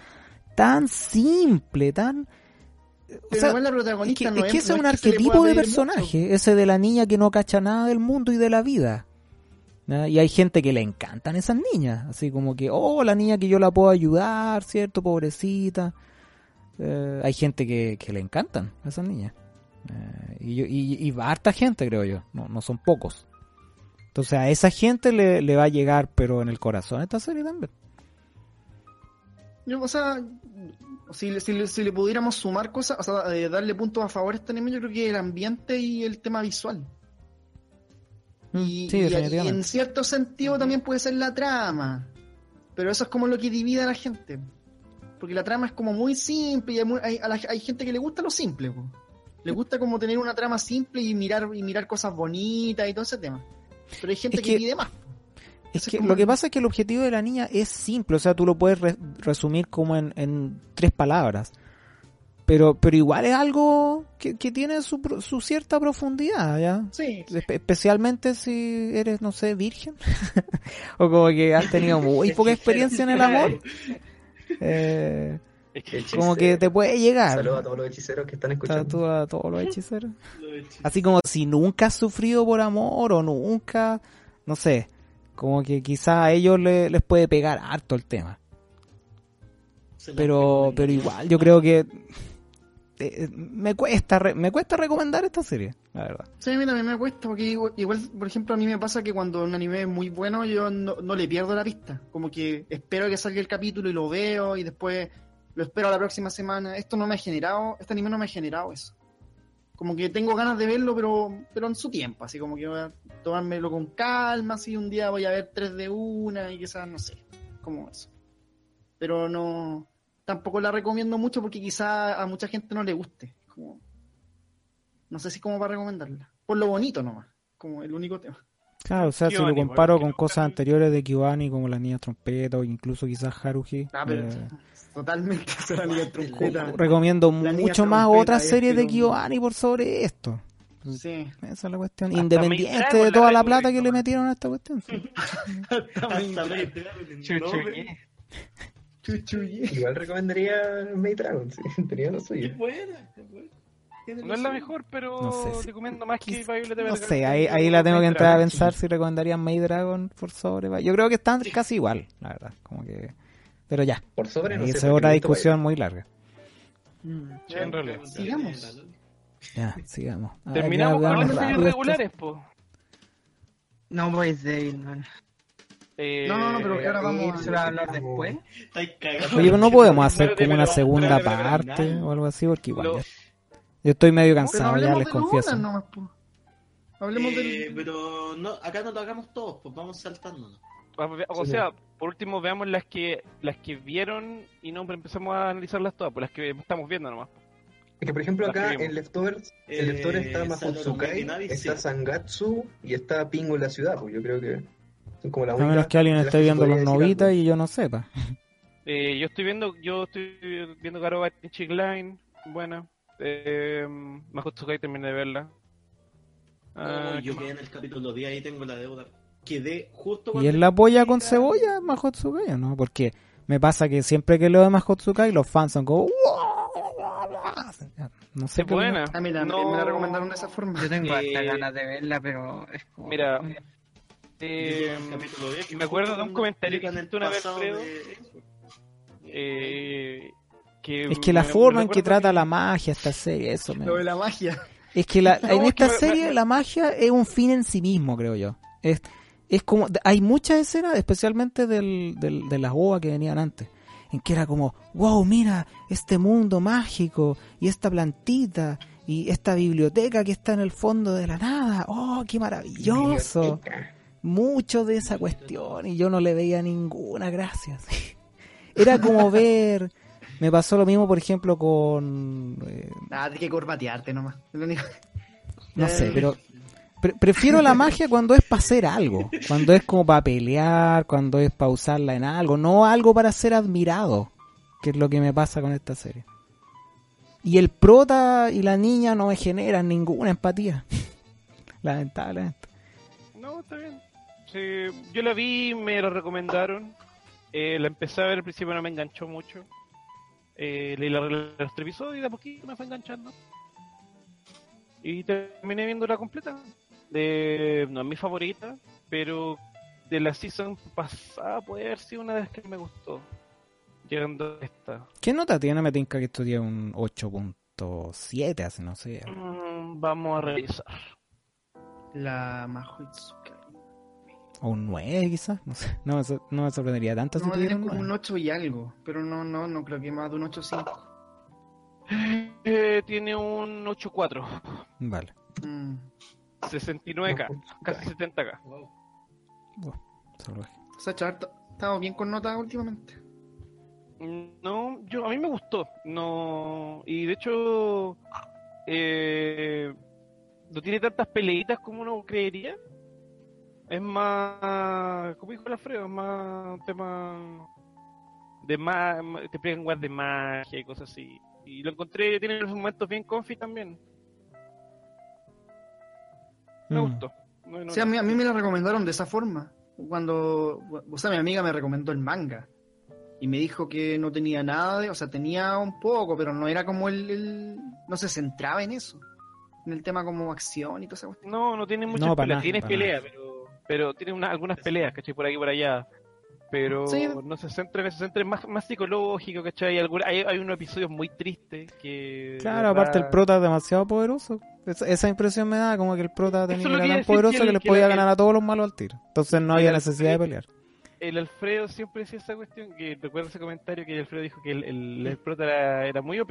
B: tan simple, tan... O
C: Pero
B: sea,
C: igual la
B: es
C: protagonista
B: que,
C: no
B: es que ese es un arquetipo de
C: mucho.
B: personaje, ese de la niña que no cacha nada del mundo y de la vida. ¿Ya? Y hay gente que le encantan esas niñas, así como que, oh, la niña que yo la puedo ayudar, ¿cierto? Pobrecita. Eh, hay gente que, que le encantan a esas niñas. Eh, y, y, harta gente, creo yo, no, no son pocos. Entonces a esa gente le, le va a llegar, pero en el corazón esta serie también.
C: Yo, o sea, si, si, si le pudiéramos sumar cosas, o sea, eh, darle puntos a favor a este anime, yo creo que el ambiente y el tema visual.
B: Mm,
C: Y,
B: sí,
C: y- y
B: definitivamente.
C: en cierto sentido también puede ser la trama. Pero eso es como lo que divide a la gente. Porque la trama es como muy simple y hay, mu- hay- a la- hay gente que le gusta lo simple. po. Le gusta como tener una trama simple y mirar y mirar cosas bonitas y todo ese tema. Pero hay gente
B: Es
C: que,
B: que-
C: pide más.
B: Es que
C: como
B: lo que pasa es que el objetivo de la niña es simple, o sea, tú lo puedes re- resumir como en, en tres palabras. Pero, pero igual es algo que, que tiene su, pro- su cierta profundidad, ¿ya?
C: Sí,
B: Espe- especialmente si eres, no sé, virgen. o como que has tenido muy poca experiencia en el amor. Eh, como que te puede llegar.
A: Saludos a todos los hechiceros que están escuchando.
B: tú- a todos los hechiceros. Así como si nunca has sufrido por amor o nunca, no sé, como que quizá a ellos le- les puede pegar harto el tema. Pero, pero igual, yo creo que me cuesta, re- me cuesta recomendar esta serie, la verdad.
C: Sí, a mí también me cuesta, porque igual, igual, por ejemplo, a mí me pasa que cuando un anime es muy bueno, yo no, no le pierdo la vista. Como que espero que salga el capítulo y lo veo y después lo espero la próxima semana. Esto no me ha generado, este anime no me ha generado eso. Como que tengo ganas de verlo, pero, pero en su tiempo, así como que voy a tomármelo con calma, así un día voy a ver tres de una y quizás, no sé, como eso. Pero no, tampoco la recomiendo mucho porque quizás a mucha gente no le guste. Como, no sé si como para recomendarla. Por lo bonito nomás, como el único tema.
B: Claro, o sea, si lo comparo con cosas anteriores de Kiwani, como la niña trompeta o incluso quizás Haruhi,
C: Ah, pero
B: eh,
C: totalmente la niña trompeta.
B: recomiendo
C: La
B: mucho más otras
C: es,
B: series de Kiwani por sobre esto.
C: Sí.
B: Esa es la cuestión.
D: Hasta
B: Independiente de toda la plata que le metieron a esta cuestión. sí.
F: Chuchuñe.
C: Chuchuye.
A: Igual recomendaría May Dragon, sí, tenía lo suyo.
E: Es buena, es buena.
D: No es la mejor, pero
B: No sé si-
D: recomiendo más que Violet
B: No sé, ahí, ahí la tengo que entrar a pensar si recomendarían May Dragon por sobre. Yo creo que están casi igual, la verdad. Como que... Pero ya,
A: Por sobre, no sé.
B: esa es otra discusión muy larga.
D: Sí, en realidad.
C: Sigamos.
B: Ya, sigamos. A ver,
D: Terminamos
B: ya,
D: con
B: esto.
D: regulares, po.
F: No Boys Day, man.
D: Eh,
C: No, no, no, pero que ahora vamos
F: a hablar después.
B: Oye, pero no podemos hacer como una segunda parte o algo así, porque igual ya- Yo estoy medio cansado, ya les confieso.
C: Nomás,
E: Eh,
C: del...
E: pero no, acá no lo hagamos todos, pues vamos saltándonos.
D: O sea, por último veamos las que las que vieron y no empezamos a analizarlas todas, pues las que estamos viendo nomás.
A: Es que, por ejemplo, acá en Leftovers, en Leftovers está
E: Eh,
A: Mahotsukai, está Sangatsu y está Pingo en la ciudad, pues yo creo que son como las
B: A menos que alguien esté viendo los novitas y yo no sepa.
D: Eh, yo estoy viendo, yo estoy viendo Garo Chick Line, buena. Eh, Mahotsukai terminé de verla. Ah,
E: Oh, yo
D: ¿qué
E: quedé en el capítulo 10, ahí tengo la deuda. Quedé justo
B: ¿Y
E: cuando...
B: es la polla con cebolla, Mahotsukai o no? Porque me pasa que siempre que leo de Mahotsukai, los fans son como. No sé
D: Es
B: qué
D: buena.
C: A mí también
D: No-
C: me la recomendaron de esa forma.
F: Yo tengo
D: Eh,
F: hasta ganas de verla, pero es como...
D: Mira,
E: Yo
D: eh,
E: quedé en el capítulo 10, que
D: me acuerdo de un comentario que hiciste una vez,
E: pasado
D: Alfredo.
E: de-
D: eh, que
B: Es que la
D: me-
B: forma
D: me
B: en que trata la magia esta serie, eso me...
C: Lo de la magia.
B: Es que la,
D: No,
B: en
D: es
B: esta
D: que
B: serie la magia es un fin en sí mismo, creo yo. Es, es como, hay muchas escenas, especialmente del, del- de las OVA que venían antes, en que era como, wow, mira, este mundo mágico y esta plantita y esta biblioteca que está en el fondo de la nada, oh, qué maravilloso. Mucho de esa cuestión y yo no le veía ninguna gracia. Era como ver... Me pasó lo mismo, por ejemplo, con... eh,
C: Ah, tienes que corbatearte nomás.
B: No sé, pero pre- prefiero la magia cuando es para hacer algo, cuando es como para pelear, cuando es para usarla en algo, no algo para ser admirado, que es lo que me pasa con esta serie. Y el prota y la niña no me generan ninguna empatía, lamentablemente.
D: No, está bien. Sí, yo la vi, me la recomendaron. Eh, la empecé a ver al principio, no me enganchó mucho. Eh, leí la, los tres episodios y de a poquito me fue enganchando. Y terminé viendo la completa. De, no es mi favorita, pero de la season pasada puede haber sido una de las que me gustó. Llegando a esta.
B: ¿Qué nota tiene? Me tinca que estudia un 8.7, así no sé.
D: Mm, vamos a revisar.
C: La Mahotsukai.
B: O un 9 quizás, no sé. No, no me sorprendería tanto si
C: No,
B: tuviera
C: tiene
B: un
C: como un
B: 9.
C: 8 y algo. Pero no, no, no creo que más de un 8.5.
D: Eh, tiene un 8.4,
B: Vale.
C: Mm.
D: 69k, casi 70k.
E: Wow.
B: Salvaje.
C: O sea, chaval, estamos bien con notas últimamente.
D: No, yo a mí me gustó. No, y de hecho eh, no tiene tantas peleitas como uno creería. Es más, como dijo Alfredo, es más un tema de más, te explican guas de magia y cosas así. Y lo encontré, tiene unos momentos bien confi también. Me
B: Mm.
D: gustó. No, no,
C: Sí, a mí, a mí me la recomendaron de esa forma. Cuando, o sea, mi amiga me recomendó el manga. Y me dijo que no tenía nada de, o sea, tenía un poco, pero no era como el, el- no se centraba en eso. En el tema como acción y toda esa cuestión.
D: No, no tiene muchas
B: No, para
D: peleas.
B: nada,
D: Tiene peleas, pero, pero tiene una- algunas peleas, ¿cachai? Por aquí y por allá. Pero
C: Sí.
D: no se centra en eso, se centra en más, más psicológico, ¿cachai? Alguna- hay, hay unos episodios muy tristes que...
B: Claro, aparte el prota es demasiado poderoso. Esa, esa impresión me da como que el prota tenía era
D: que iba a
B: tan poderoso
D: que
B: les
D: que
B: podía
D: la-
B: ganar a todos los malos al tiro. Entonces no había necesidad de pelear.
D: El Alfredo siempre decía esa cuestión, que recuerdo ese comentario que el Alfredo dijo que el, el, el prota era, era muy OP.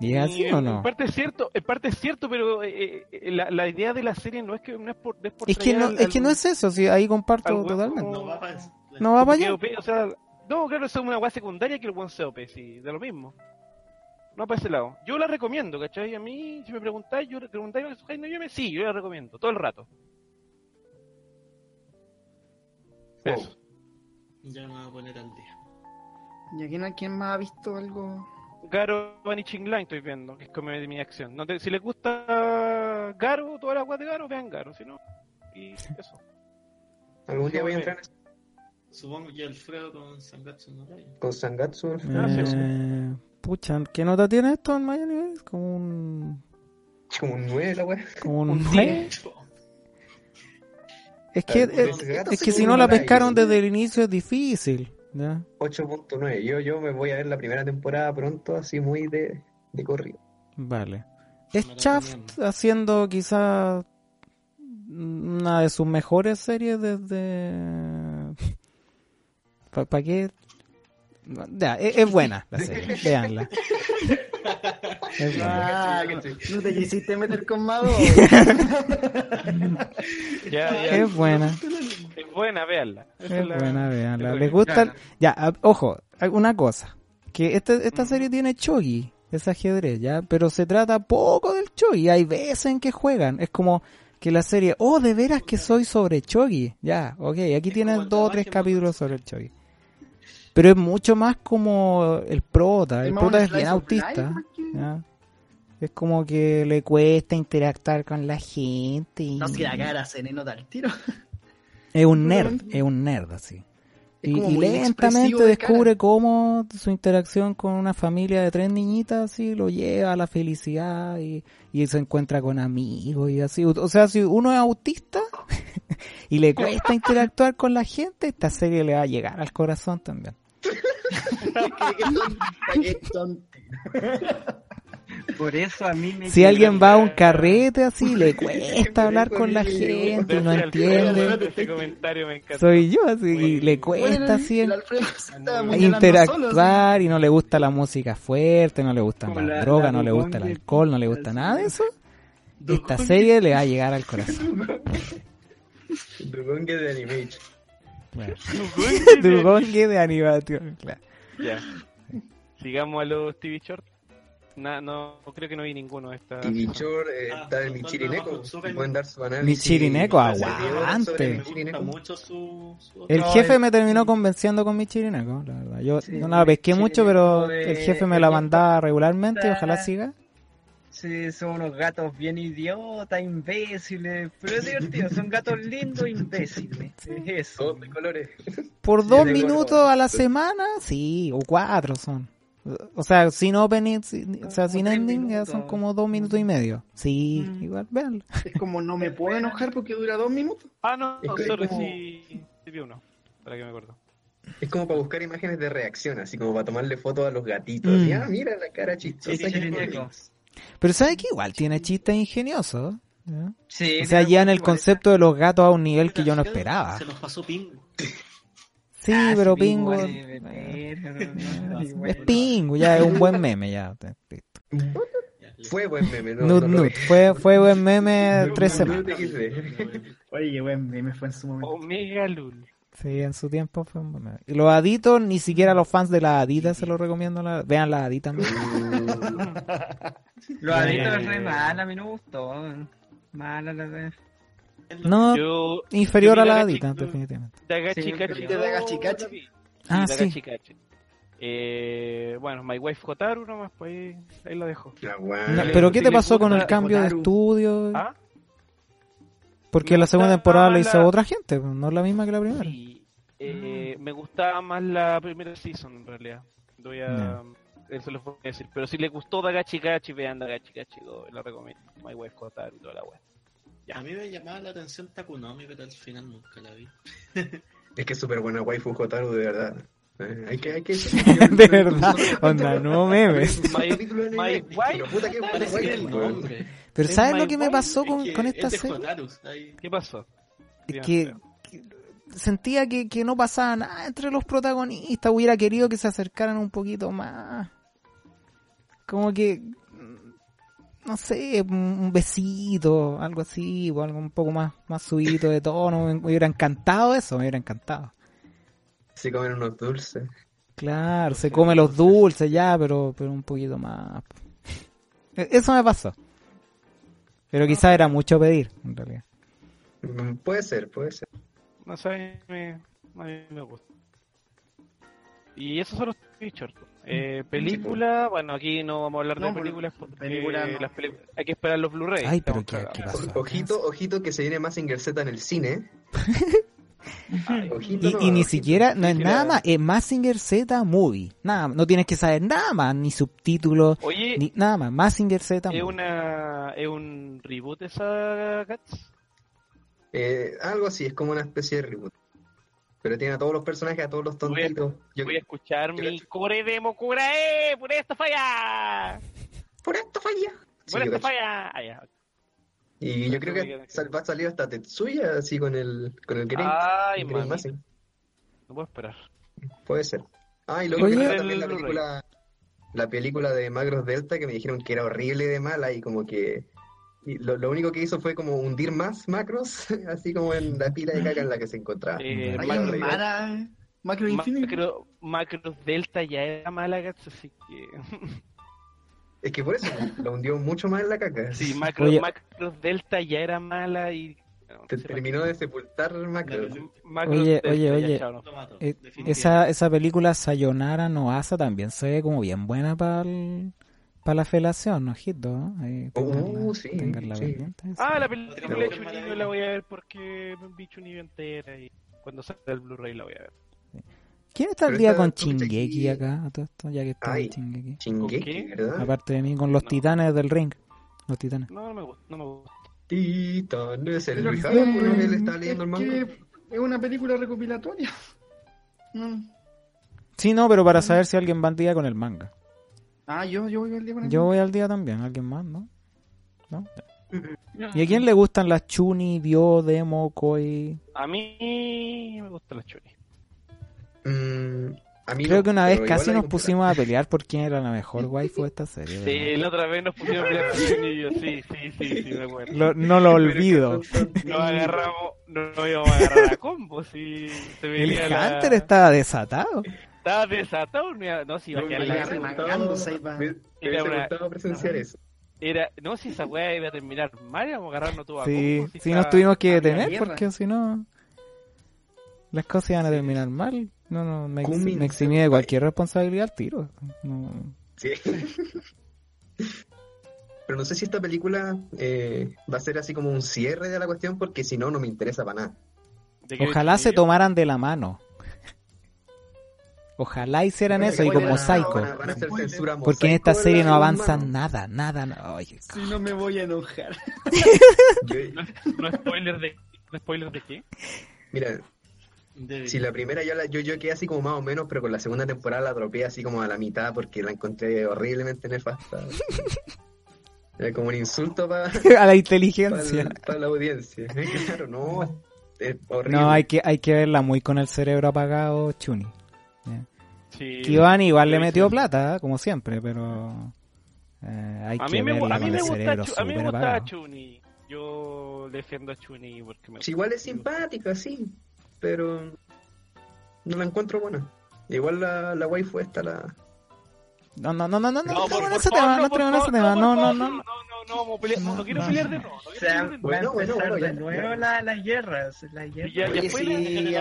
B: ¿Y es así
D: Y
B: o
D: en-
B: no?
D: En parte es cierto, en parte es cierto, pero eh, eh, la, la idea de la serie no es que no es por, es por
B: Es que no,
D: al-
B: es que no es eso, sí, ahí comparto totalmente.
E: No va para
B: No va para allá.
D: OP, o sea, no, claro, eso es una weá secundaria que el buen sea OP, sí, de lo mismo. No para ese lado. Yo la recomiendo, ¿cachai? A mí, si me preguntáis, yo preguntáis no yo me sí, yo la recomiendo, todo el rato. Eso.
E: Ya me voy a poner al día.
C: ¿Y aquí no- quién más ha visto algo?
D: Garo Vanishing Line estoy viendo, que es comedia de mi acción. No te- si les gusta Garo, todas las weas de Garo, vean Garo, si no. Y eso.
A: Algún día voy a entrar
E: Supongo que Alfredo con Sangatsu no
A: con Sangatsu.
B: Eh, pucha, ¿qué nota tiene esto en Miami Vice? Como un...
A: Como un 9 la wea.
B: Como un
D: Un
B: 9. Es que, es, que si no la
A: la
B: pescaron desde el inicio es difícil. ¿Ya?
A: 8.9. Yo, yo me voy a ver la primera temporada pronto, así muy de, de corrido.
B: Vale. Es Shaft haciendo quizá una de sus mejores series desde... ¿Para qué? Ya, es, es buena la serie, veanla. Es buena.
C: Ah, no te quisiste meter con Mago.
D: Ya, ya.
B: Es buena,
D: Es buena, véanla. Esa
B: es buena, veanla.
D: es
B: ¿Les gusta? Ya, a- ojo, una cosa. Que este- esta serie tiene Chogi. es ajedrez, ¿ya? Pero se trata poco del Chogi. Hay veces en que juegan. Es como que la serie, oh, de veras que soy sobre Chogi. Ya, ok, aquí
E: Es
B: tienen dos o tres capítulos sobre el Chogi. Pero es mucho más como el prota. El prota es bien autista. Es como que le cuesta interactuar con la gente. y-
C: No, si la cara se le nota el tiro.
B: Es un nerd, es un nerd así. Y, lentamente
C: inexpresivo de cara.
B: descubre cómo su interacción con una familia de tres niñitas así lo lleva a la felicidad y, y se encuentra con amigos y así. O sea, si uno es autista y le cuesta interactuar con la gente, esta serie le va a llegar al corazón también.
C: Qué tonto.
F: Por eso a mí me
B: Si alguien va a un carrete así, le cuesta hablar con la gente y no entiende.
D: Ese comentario me encanta.
B: Soy yo así y le cuesta así
C: el Alfredo se estaba
B: a
C: apuñalando
B: interactuar y no le gusta la música fuerte, no le las
F: la-
B: drogas,
F: la
B: no le gusta el alcohol, no le gusta nada de eso. Esta serie le va a llegar al corazón.
A: De.
B: Bueno. Dugongue de animación, claro.
D: Ya. Sigamos a los TV Short. Na- no, creo que no vi ninguno de estas.
A: Y Bichor eh,
E: Ah,
A: está el
E: el-
A: Pueden dar su análisis. Video
B: aguante.
E: mucho su... su
B: El jefe me terminó convenciendo con mi chirineko, la verdad. Yo
F: Sí,
B: no la pesqué mucho, pero el jefe me la mandaba regularmente, ojalá siga.
F: Sí, son unos gatos bien idiotas, imbéciles, pero es divertido, son gatos lindos, imbéciles. Es eso.
A: Todos de colores.
B: Por dos minutos a la semana, sí, o cuatro son. O sea, sin opening, sin- o sea, sin ending, ya son como dos minutos y medio. Sí,
F: Mm.
B: igual, véanlo.
C: Es como no me puedo enojar porque dura dos minutos.
D: Ah, no,
A: que-
D: solo
A: como-
D: sí, sí vi uno. Para que me acuerdo.
A: Es como para buscar imágenes de reacción, así como para tomarle fotos a los gatitos.
B: Mm.
A: Y, ah, mira la cara chistosa.
F: Sí.
B: Pero sabe que igual tiene chistes ingeniosos.
F: Sí,
B: O sea, en el concepto de los gatos a un nivel que yo no esperaba.
E: Se nos pasó Pingo.
B: Sí,
F: Ah,
B: pero Pingo. Es
F: igual.
B: Pingo, ya es un buen meme, ya.
A: Fue buen meme, ¿no?
B: Nut,
A: no
B: nut. Fue, fue buen meme tres semanas.
C: Oye, buen me fue en su momento.
D: Omega Lul.
B: Sí, en su tiempo fue un buen meme. Y los aditos, ni siquiera los fans de la adita se los recomiendo. la- Vean la adita.
F: Aditos
D: ya,
F: es
D: ya,
F: re mala, a mí no me gustó. Mala la vez.
B: No,
D: Yo.
B: inferior
D: yo
B: a la adita, definitivamente.
D: Dagachi
F: Sí,
D: Kachi.
C: de Dagachi
D: no
C: Kachi.
D: la vi.
B: Ah,
D: Sí. Eh, bueno, My Wife Hotaru nomás, pues ahí, ahí lo dejo.
B: No,
D: Eh,
B: pero ¿qué te pasó con el cambio de estudio?
D: ¿Ah?
B: Porque
D: me
B: la segunda temporada la
D: la-
B: hizo otra gente, pues, no es la misma que la primera.
D: Sí, eh, me gustaba más la primera season en realidad. Voy a,
B: Ya.
D: Eso les voy a decir. Pero si les gustó Dagachi Kachi, vean Dagachi Kachi 2, la recomiendo. My Wife Hotaru y toda la wea.
E: A mí me llamaba la atención Takunomi, pero al final nunca la vi.
A: Es que es súper buena waifu Jotaru, de verdad. Eh, hay que, hay que...
B: De verdad, onda, no memes.
A: My,
D: My wife
A: Pero puta buena.
B: Pero
D: Es
B: ¿sabes lo que me pasó con,
E: que
B: con
E: es
B: esta serie?
D: ¿Qué pasó?
B: Es que, que sentía que, que no pasaba nada entre los protagonistas. Hubiera querido que se acercaran un poquito más. Como que, no sé, un besito, algo así, o algo un poco más, más subidito de tono. Me hubiera encantado eso, me hubiera encantado.
A: Se comen unos dulces.
B: Claro, se come los dulces ya, pero, pero un poquito más. E- Eso me pasó. Pero quizá era mucho pedir, en realidad.
A: Mm, Puede ser, puede ser.
D: No sé, me, a mí me gusta. Y esos son los short. Eh, película, bueno, aquí no vamos a hablar
C: No,
D: de películas porque
C: película no.
D: las peli- hay que esperar los Blu-ray.
B: Ay, pero
D: Estamos
B: qué- qué
D: cagados.
B: pasó.
A: Ojito, ojito que se viene Mazinger Z en el cine.
D: Ay,
A: Ojito,
B: Y,
A: no,
B: y ni siquiera, no es nada más, es Massinger Z Movie. Nada, no tienes que saber nada más, ni subtítulos,
D: Oye,
B: ni nada más. Massinger Z
D: ¿es,
B: Movie.
D: una, ¿es un reboot esa Cats?
A: Eh, algo así, es como una especie de reboot. Pero tiene a todos los personajes, a todos los
D: Voy a-
A: tontitos. Yo-
D: Voy a escuchar
A: yo
D: mi
A: cacho.
D: core de Mokura, ¡eh! ¡Por esto falla!
A: Por esto falla. Sí,
D: ¡Por
A: yo
D: esto
A: cacho.
D: falla! Ah, ya.
A: Y yo creo que sal- va a salir hasta Tetsuya así con el con el Grey.
D: Ay,
A: el. Mazinger.
D: No puedo esperar.
A: Puede ser. Ah, y luego que
D: El
A: también la película la película de Magros Delta que me dijeron que era horrible de mala y como que y lo, lo único que hizo fue como hundir más Macros, así como en la pila de caca en la que se encontraba.
D: Eh, Macro-
C: un Mara Macro Infinity.
D: Macro, Macro Delta ya era mala así que.
A: Es que por eso la hundió mucho más en la caca.
D: Sí, Macro,
B: Oye.
D: Macro Delta ya era mala y.
A: Te terminó de sepultar Macro.
B: Oye,
D: Delta,
B: oye, oye.
E: Lo
B: Eh, esa, esa película Sayonara no Asa también se ve como bien buena para la felación, ojito. ¿no? Ahí
A: Uh,
B: la-
A: sí,
B: tengan la
A: sí.
D: Ah, la película de Chuni no la voy a ver porque vi Chuni entera y cuando salga el Blu-ray la voy a ver.
B: ¿Quién está al día con Chingeki acá? A todo esto, ya que está. Chingeki.
A: Shingeki,
D: qué?
A: ¿verdad?
B: Aparte de mí, con los
D: No.
B: titanes del ring. Los titanes.
D: No, no me gusta, no me gusta.
A: Titanes, el Luis
C: que-
A: Javier, uno que le está leyendo el
C: es
A: manga.
C: es una película recopilatoria. Mm.
B: Sí, no, pero para saber si alguien va al día con el manga.
C: Ah, yo, yo voy al día con el
B: Yo voy al día también, alguien más, ¿no? ¿No? ¿Y a quién le gustan las Chuni, Dio, Demo, Koi?
D: A mí me gusta la Chuni.
A: Mm, a mí
B: Creo
A: no,
B: que una vez casi nos pusimos a pelear por quién era la mejor waifu de esta serie.
D: Sí,
B: ¿verdad?
D: la otra vez nos pusimos a pelear con Chuni y yo, sí, sí, sí, sí, me acuerdo.
B: Lo- no lo olvido.
D: Nos agarramos, no íbamos a agarrar a combos y se
B: El
D: la...
B: Hunter estaba desatado.
D: Estaba desatado, no, si iba a quedar la
C: pa-
A: me- me
D: Era
A: hubiese
D: una-
A: gustado presenciar eso.
D: Era, no, si esa weá iba a terminar mal, íbamos a agarrarnos todo a
B: Sí,
D: combos.
B: sí
D: está-
B: nos tuvimos que detener porque si no las cosas iban a terminar mal. No, no, me, ex- me eximí de cualquier responsabilidad al tiro. No.
A: Sí. Pero no sé si esta película eh, va a ser así como un cierre de la cuestión, porque si no, no me interesa para nada.
D: ¿De qué
B: Ojalá se tomaran de la mano. Ojalá hicieran eso y como Psycho.
A: Van a, van a hacer
C: Spoiler.
A: censura
B: Porque en esta serie no avanza
A: mano.
B: nada, nada. nada. Oye,
C: Si no me voy a enojar.
A: Yo-
D: ¿No spoiler de, no spoiler de qué?
A: mira,
E: De-
A: si la primera ya la, yo, yo quedé así como más o menos, pero con la segunda temporada la atropé así como a la mitad porque la encontré horriblemente nefasta. Era como un insulto para
B: a la inteligencia.
A: la audiencia. Claro, no. Es horrible.
B: No, hay que, hay que verla muy con el cerebro apagado, Chuni.
D: Sí.
B: Igual le metió
D: sí.
B: plata, como siempre, pero eh, hay
D: A
B: que
D: mí me, a mí me gusta,
B: cerebro
D: Chu- a mí me
B: súper
D: gusta
B: apagado.
D: Chuni. Yo defiendo a Chuni porque me
A: Sí, igual es simpática, sí, pero no la encuentro buena. Igual la, la waifu esta, la...
B: No, no, no, no, no, no, no,
D: por- favor,
B: tema, no
D: por
B: no, no, no.
D: no, no, no, no, quiero
B: no.
D: pelear de nuevo, no
F: O
D: quiero
F: sea,
D: pelear de nuevo.
A: Bueno,
F: a
A: bueno,
F: empezar
A: bueno,
F: de nuevo la- las guerras. Las guerras.
D: Ya, ya fue,
C: si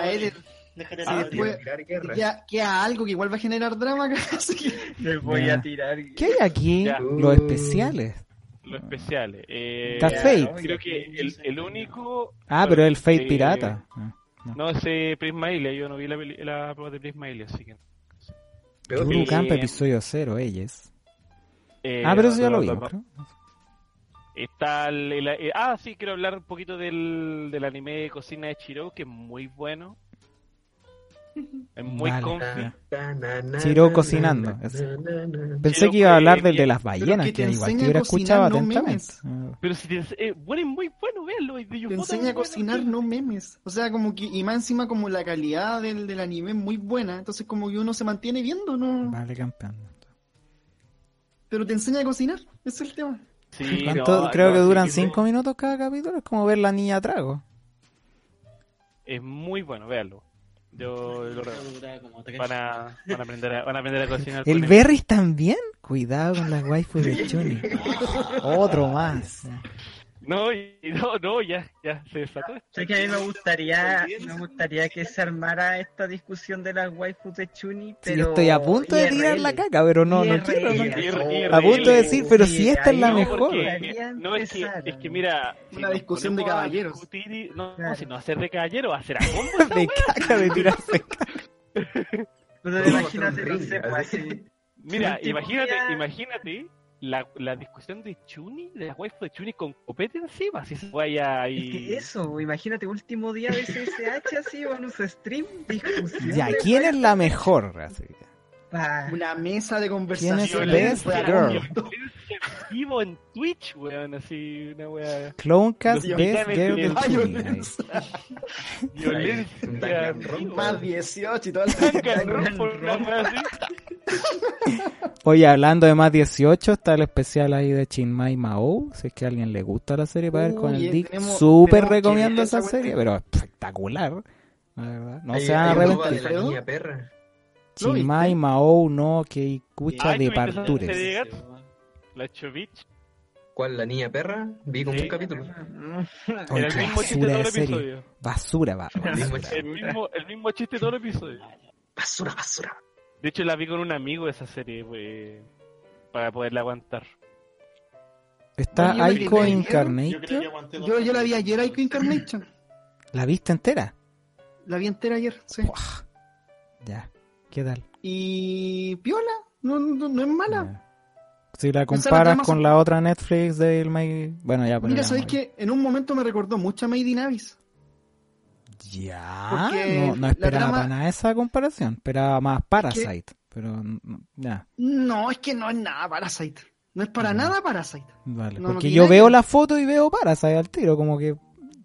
C: Ah,
E: de-
C: después-
A: tirar guerra.
C: queda, queda algo que igual va a generar drama
F: Me voy
B: Ya.
F: a tirar.
B: ¿Qué hay aquí?
D: Ya.
B: Los especiales.
D: Los especiales. Eh,
B: Está Fate.
F: ¿no?
D: Creo que el, el único.
B: Ah, pero el Fate
D: eh,
B: pirata. Ah,
D: No, ese Prisma Ilia, yo no vi la, la prueba de Prisma Ilia, así que.
A: Pero.
B: Camp, episodio 0, ellos.
D: Eh,
B: Ah, pero eso ya
D: no,
B: lo
D: no,
B: vimos,
D: no.
B: creo.
D: Está el, el- eh, ah, sí, quiero hablar un poquito del, del anime de cocina de Chiro, que es muy bueno. Es muy
B: Vale. Chiro cocinando. Pensé
D: Chiro
B: que iba a hablar del de las ballenas,
C: que
B: que, igual
C: a
B: hubiera escuchado
C: no
B: atentamente.
C: memes.
B: Ah,
D: Pero si te, eh, bueno, es muy bueno, véanlo.
C: Te enseña a cocinar,
D: bueno.
C: no memes. O sea, como que, y más encima como la calidad del, del anime es muy buena, entonces como que uno se mantiene viendo, ¿no?
B: Vale, campeón.
C: Pero te enseña a cocinar, ese es el tema.
D: Sí,
B: ¿Cuánto?
D: no,
B: creo
D: no,
B: que duran
D: sí,
B: 5 minutos cada capítulo. Es como ver la niña trago.
D: Es muy bueno, véanlo. Yo lo van a, van a aprender a, van a aprender a cocinar.
B: ¿El. Berries también? Cuidado con las waifus de Chuni. Otro más.
D: No, no, no, ya, ya se desató.
F: Sé que a mí me gustaría, me gustaría que se armara esta discusión de las waifus de Chuni,
B: Sí,
F: pero
B: estoy a punto de tirar
F: IRL.
B: la caca, pero no, no
F: IRL.
B: quiero. no-. A punto de decir, pero
F: Sí,
B: si esta es la
D: No,
B: mejor.
D: no, es que, es que
F: ¿no?
D: mira. si
C: Una
D: nos
C: discusión de caballeros.
D: discutir y- no,
F: Claro.
D: si no hacer de caballero, hacer a combo.
B: De caca, de tirarse
F: Pero
A: Vamos a
F: imagínate, no sé, pues.
D: Mira, imagínate,
F: día-
D: imagínate la, la discusión de Chuni, de la waifu de Chuni con copete encima, si se vaya
F: Es
D: ahí.
F: que eso, imagínate, último día de SSH así en un stream, discusión.
B: Ya, ¿quién es la mejor? Así.
C: Una mesa de conversación.
B: ¿Quién es
D: Violencia,
B: best girl?
D: vivo en Twitch, weón, así, una wea.
B: Clonecast Best Girl
D: de
B: Chuni.
C: violencia. Más 18 y todo el
D: Danganronpa, una wea así.
B: Oye, hablando de más 18, está el especial ahí de Chinmai Mao. Si es que a alguien le gusta la serie para ver con el Dick, súper recomiendo esa serie, pero espectacular. La verdad. No se van a arrepentir.
A: OVA de la
C: ¿Alfredo?
A: niña perra.
C: ¿Lo
B: Chinmai
C: viste?
B: Mao no que escucha de
D: ¿tuviste esa
B: partures.
D: La Chovich.
A: ¿Cuál? ¿La niña perra? Vi como
D: Sí.
A: un capítulo.
B: Oye,
D: Era el mismo chiste
B: basura
D: todo el episodio.
B: Basura, va.
D: El mismo, el mismo chiste todo el episodio.
A: Basura, basura.
D: De hecho, la vi con un amigo esa serie, pues, para poderla aguantar.
B: Está
C: Oye, Yo
B: Incarnation.
C: Yo, yo la vi ayer, Ico Incarnation.
B: ¿La viste entera?
C: La vi entera ayer, sí.
B: Ya. ¿Qué tal?
C: Y piola, no, no, no es mala.
B: Ya. Si la comparas con la otra Netflix del May... Bueno, ya,
C: Mira, ¿sabéis que en un momento me recordó mucho a Made in Abyss?
B: Ya, no, no esperaba
C: trama-
B: para nada esa comparación. Esperaba más Parasite. Pero, no, ya,
C: No, es que no es nada Parasite. No es para nada Parasite.
B: vale.
C: No, no
B: Porque
C: tiene
B: yo
C: que
B: veo
C: ver.
B: la foto y veo Parasite al tiro, como que...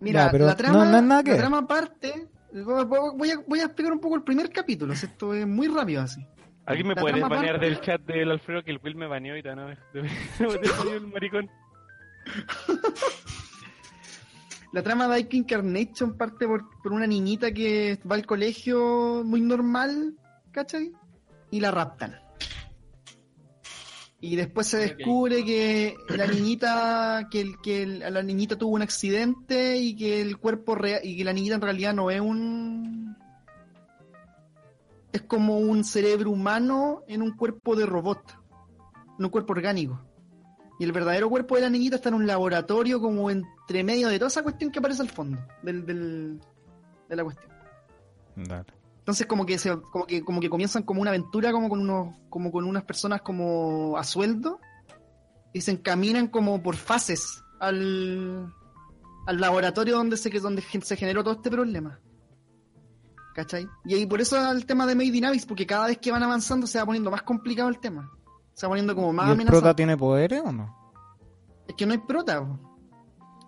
C: Mira,
B: Ya, pero
C: la trama,
B: no- no es nada que
C: la trama parte. Voy a, voy a explicar un poco el primer capítulo. Esto es muy rápido así.
D: ¿Alguien me
C: La
D: puede banear
C: parte-
D: del chat del Alfredo que el Will me baneó y te no el maricón?
C: La trama de Ike Incarnation parte por, por una niñita que va al colegio muy normal, ¿cachai? Y la raptan. Y después se descubre que la niñita, que, el, que el- la niñita tuvo un accidente y que el cuerpo real, y que la niñita en realidad no es un es como un cerebro humano en un cuerpo de robot, en un cuerpo orgánico. Y el verdadero cuerpo de la niñita está en un laboratorio como entre medio de toda esa cuestión que aparece al fondo del, del- de la cuestión.
B: Dale.
C: Entonces como que se, como que como que comienzan como una aventura como con unos como con unas personas como a sueldo y se encaminan como por fases al, al laboratorio donde se que donde se generó todo este problema. ¿Cachai? Y ahí por eso el tema de Made in Abyss, porque cada vez que van avanzando se va poniendo más complicado el tema. Se va poniendo como más
B: ¿Y el prota tiene poderes o no?
C: Es que no hay prota.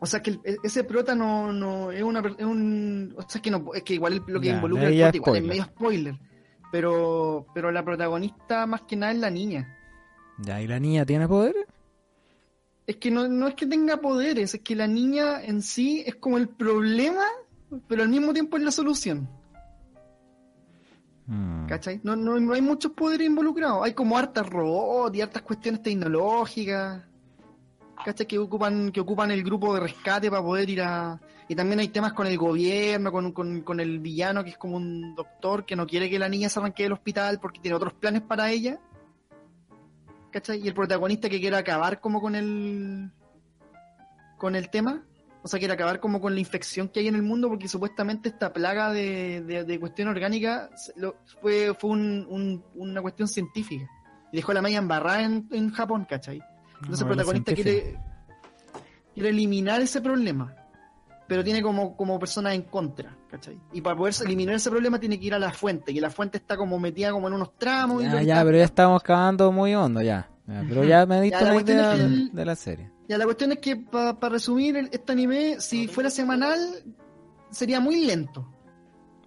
C: O sea, que el- e- ese prota no, no es una es un o sea, es que no es que igual el- lo que
B: Ya,
C: involucra el prota igual es medio spoiler. Pero pero la protagonista más que nada es la niña.
B: Ya, ¿y la niña tiene poderes?
C: Es que no, no es que tenga poderes, es que la niña en sí es como el problema, pero al mismo tiempo es la solución.
B: Mm.
C: ¿Cachai? No, no, no hay muchos poderes involucrados. Hay como hartas robots y hartas cuestiones tecnológicas. ¿Cachai? Que ocupan, que ocupan el grupo de rescate para poder ir a. Y también hay temas con el gobierno, con, con, con el villano que es como un doctor que no quiere que la niña se arranque del hospital porque tiene otros planes para ella. ¿Cachai? Y el protagonista que quiere acabar como con el. con el tema. O sea, quiere acabar como con la infección que hay en el mundo porque supuestamente esta plaga de, de, de cuestión orgánica lo- fue, fue un- un- una cuestión científica. Y dejó la media embarrada en, en Japón, ¿cachai? Entonces el protagonista quiere, quiere eliminar ese problema, pero tiene como, como personas en contra, ¿cachai? Y para poder eliminar ese problema tiene que ir a la fuente, y la fuente está como metida como en unos tramos. y
B: Ya, ya, pero ya estamos cavando muy hondo, ya. Ya, Pero ya me diste una idea de la serie.
C: Ya, la cuestión es que, para resumir, el- este anime, si fuera semanal, sería muy lento.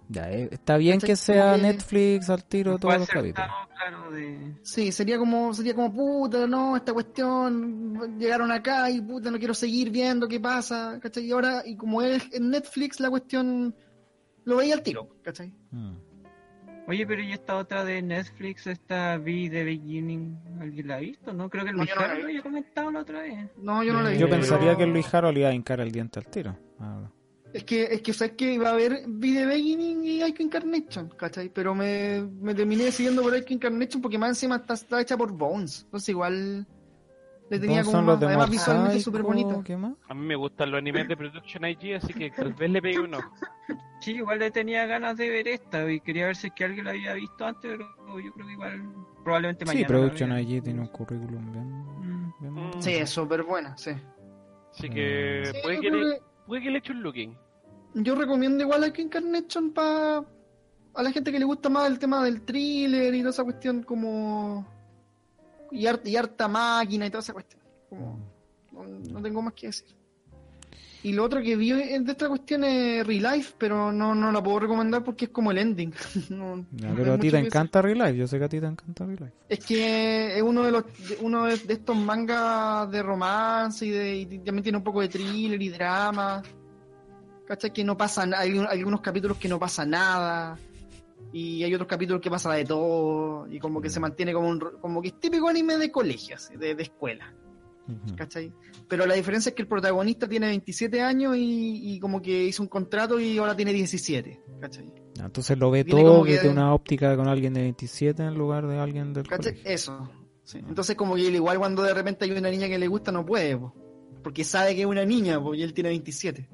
B: Ya, eh, está bien
C: ¿Cachai?
B: que sea Netflix al tiro todos los capítulos.
F: claro, claro, de...
C: Sí, sería como, sería como, puta, no, esta cuestión, llegaron acá y puta, no quiero seguir viendo qué pasa, ¿cachai? Y ahora, y como es en Netflix, la cuestión lo veía al tiro, ¿cachai?
B: Mm.
F: Oye, pero ¿y esta otra de Netflix, esta Vi The Beginning, ¿alguien la ha visto? No, creo que Luis
C: yo no vi.
F: lo había comentado la otra vez.
C: No, yo no la vi.
B: Yo
C: pero-
B: pensaría que Luis Jaro le iba a hincar el diente al tiro. Ah,
C: Es que, es que, ¿sabes que Iba a haber Video Beginning y Ike Incarnation, ¿cachai? Pero me, me terminé decidiendo por Ike Incarnation porque más encima está, está hecha por Bones. Entonces igual le tenía
B: ¿Todos
C: como
B: son los
C: más-
B: de
C: además visualmente súper bonita.
B: ¿Qué más?
D: A mí me gustan los animes de Production IG, así que tal vez le pegue un ojo.
F: Sí, igual le tenía ganas de ver esta y quería ver si es que alguien la había visto antes, pero yo creo que igual probablemente mañana.
B: Sí, Production. IG tiene un currículum bien...
F: Mm.
B: bien-
D: Mm.
C: Sí, es súper buena, sí.
D: Así que
C: Sí,
D: puede, que le,
C: que-
D: puede que le eche un looking.
C: Yo recomiendo igual Ike Incarnation para a la gente que le gusta más el tema del thriller y toda esa cuestión como y, har- y harta máquina y toda esa cuestión. Como, no, no tengo más que decir. Y lo otro que vi es de esta cuestión es Real Life, pero no, no la puedo recomendar porque es como el ending. No-
B: Ya, pero a ti te encanta Real Life, yo sé que a ti te encanta Real Life.
C: es que es uno de los uno de, estos mangas de romance y, de, y también tiene un poco de thriller y drama. ¿Cachai? Que no pasa na- hay un- algunos capítulos que no pasa nada. Y hay otros capítulos que pasa de todo. Y como que se mantiene como un ro- como que es típico anime de colegio, así, de, de escuela.
B: Ujú.
C: ¿cachai? Pero la diferencia es que el protagonista tiene 27 años y, y como que hizo un contrato y ahora tiene 17, ¿cachai?
B: Ah, Entonces lo ve
C: Viene
B: todo
C: como que-
B: desde una óptica con alguien de 27 en lugar de alguien del
C: ¿Cachai?
B: colegio.
C: Eso. sí. Entonces como que él igual cuando de repente hay una niña que le gusta no puede, po, porque sabe que es una niña, po, y él tiene 27,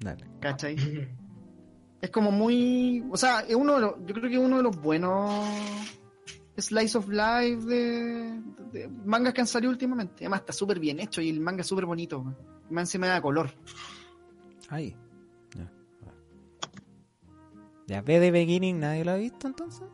B: Dale.
C: ¿cachai? Es como muy, o sea, es uno de los, yo creo que es uno de los buenos slice of life de, de mangas que han salido últimamente. Además está súper bien hecho y el manga es súper bonito. Más encima da color.
B: Ahí. Ya. Ya, ve de Beginning, nadie lo ha visto entonces.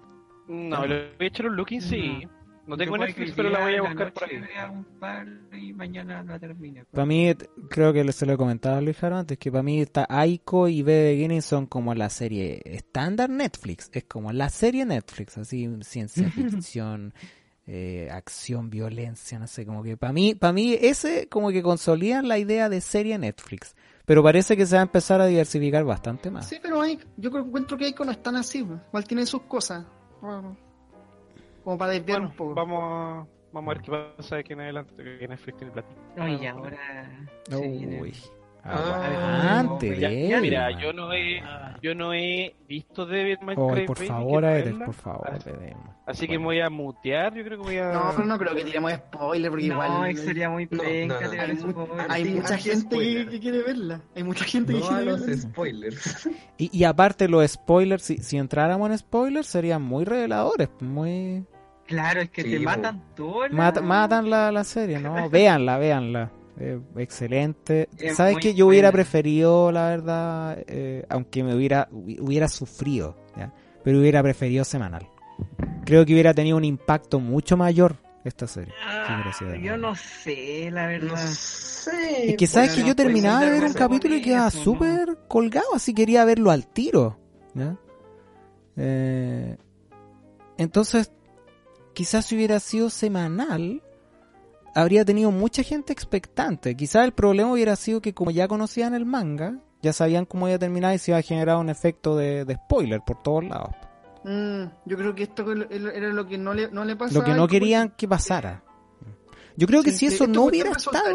D: No, voy a echar un looking, sí. No tengo Netflix, pero la voy a buscar por ahí.
F: un par y mañana la termine.
B: Para mí, creo que se lo he comentado a Luis Jaro antes, que para mí está Aiko y B de Beginning son como la serie estándar Netflix. Es como la serie Netflix, así ciencia ficción, eh, acción, violencia, no sé, como que para mí, para mí ese como que consolida la idea de serie Netflix. Pero parece que se va a empezar a diversificar bastante más.
C: Sí, pero hay, yo creo, encuentro que Ico no es tan así. Igual tiene sus cosas. Bueno, como para desviar
D: Bueno,
C: un poco.
D: vamos a, vamos a ver qué pasa de aquí en adelante, que Netflix tiene platito.
F: No, y ahora viene-
B: Uy.
A: Ah,
B: Aguante,
D: Ya,
B: bien.
D: mira, yo no he, yo no he visto David
B: Ay,
D: Minecraft.
B: por favor,
D: verla.
B: por favor,
D: Así, así que me voy a mutear, yo creo que voy a...
C: No, pero no creo que tiremos spoiler porque
F: No,
C: igual
F: que sería muy
A: No,
F: penca
A: no, no.
C: hay, mu- mucha gente que, quiere verla. Hay mucha gente que
A: No a
C: quiere
A: los
C: verla.
A: spoilers.
B: Y, y aparte los spoilers, si, si entráramos en spoilers, serían muy reveladores, muy...
F: Claro, es que
A: Sí,
F: te
A: po.
F: matan todo.
B: Mat- matan la, la serie, ¿no? Véanla, véanla. Eh, excelente.
F: Es
B: ¿Sabes qué? Yo hubiera
F: buena.
B: preferido, la verdad, eh, aunque me hubiera, hu- hubiera sufrido, ¿ya? pero hubiera preferido semanal. Creo que hubiera tenido un impacto mucho mayor esta serie.
F: Ah, yo no sé, la
A: No
F: verdad.
A: sé.
B: Es que sabes
A: bueno,
B: que yo terminaba de ver un capítulo y quedaba
F: ¿no?
B: súper colgado, así quería verlo al tiro. ¿ya? Eh, entonces, quizás si hubiera sido semanal, habría tenido mucha gente expectante. Quizás el problema hubiera sido que como ya conocían el manga, ya sabían cómo iba a terminar y se iba a generar un efecto de, de spoiler por todos lados.
C: Mm, yo creo que esto era lo que no le, no le pasa
B: Lo que no querían que pasara. Yo creo que
C: Sí,
B: si eso no hubiera estado,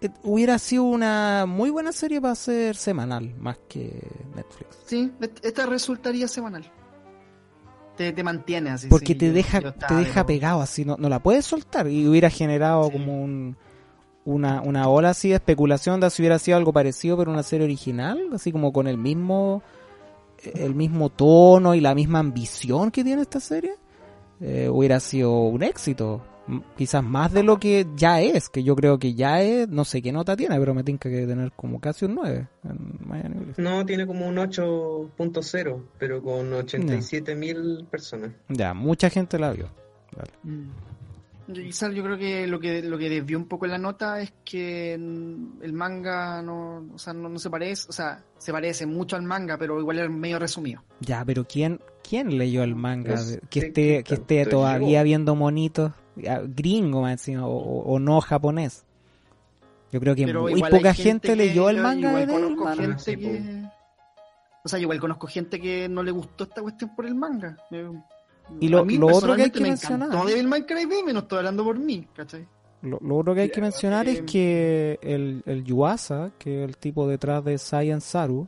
B: eh, hubiera sido una muy buena serie para ser semanal, más que Netflix.
C: Sí, est- esta resultaría semanal. Te, te mantiene así.
B: Porque
C: sí,
B: te deja, te deja
C: de-
B: pegado así, no, no la puedes soltar. Y hubiera generado
C: Sí.
B: como un, una, una ola así de especulación de si hubiera sido algo parecido pero una serie original, así como con el mismo el mismo tono y la misma ambición que tiene esta serie, eh, hubiera sido un éxito. Quizás más de lo que ya es, que yo creo que ya es, no sé qué nota tiene, pero me tinca que debe tener como casi un 9 en Miami.
A: No, tiene como un 8.0, pero con 87 mil personas.
B: Ya, mucha gente la vio. Dale.
C: Mm. Yo, quizás yo creo que lo que lo que desvió un poco la nota es que mm, el manga no, o sea, no, no se parece, o sea, se parece mucho al manga, pero igual es medio resumido.
B: Ya, pero ¿quién, quién leyó el manga?
A: Es
B: que esté,
A: que
B: esté todavía viendo monitos, gringo más encima, o, no japonés. Yo creo que
C: Pero
B: muy poca gente,
C: que-
B: leyó el manga
C: igual
B: de
C: conozco
B: Devilman.
C: gente
A: Sí,
C: que o sea, yo igual conozco gente que no le gustó esta cuestión por el manga. Eh,
B: Y lo- lo otro que hay que
C: me
B: mencionar-
C: encantó Devilman Crybaby, no estoy hablando por mí, ¿cachai?
B: Lo, lo otro que hay que mencionar es
C: eh,
B: que el, el Yuasa, que es el tipo detrás de Saiyan Saru,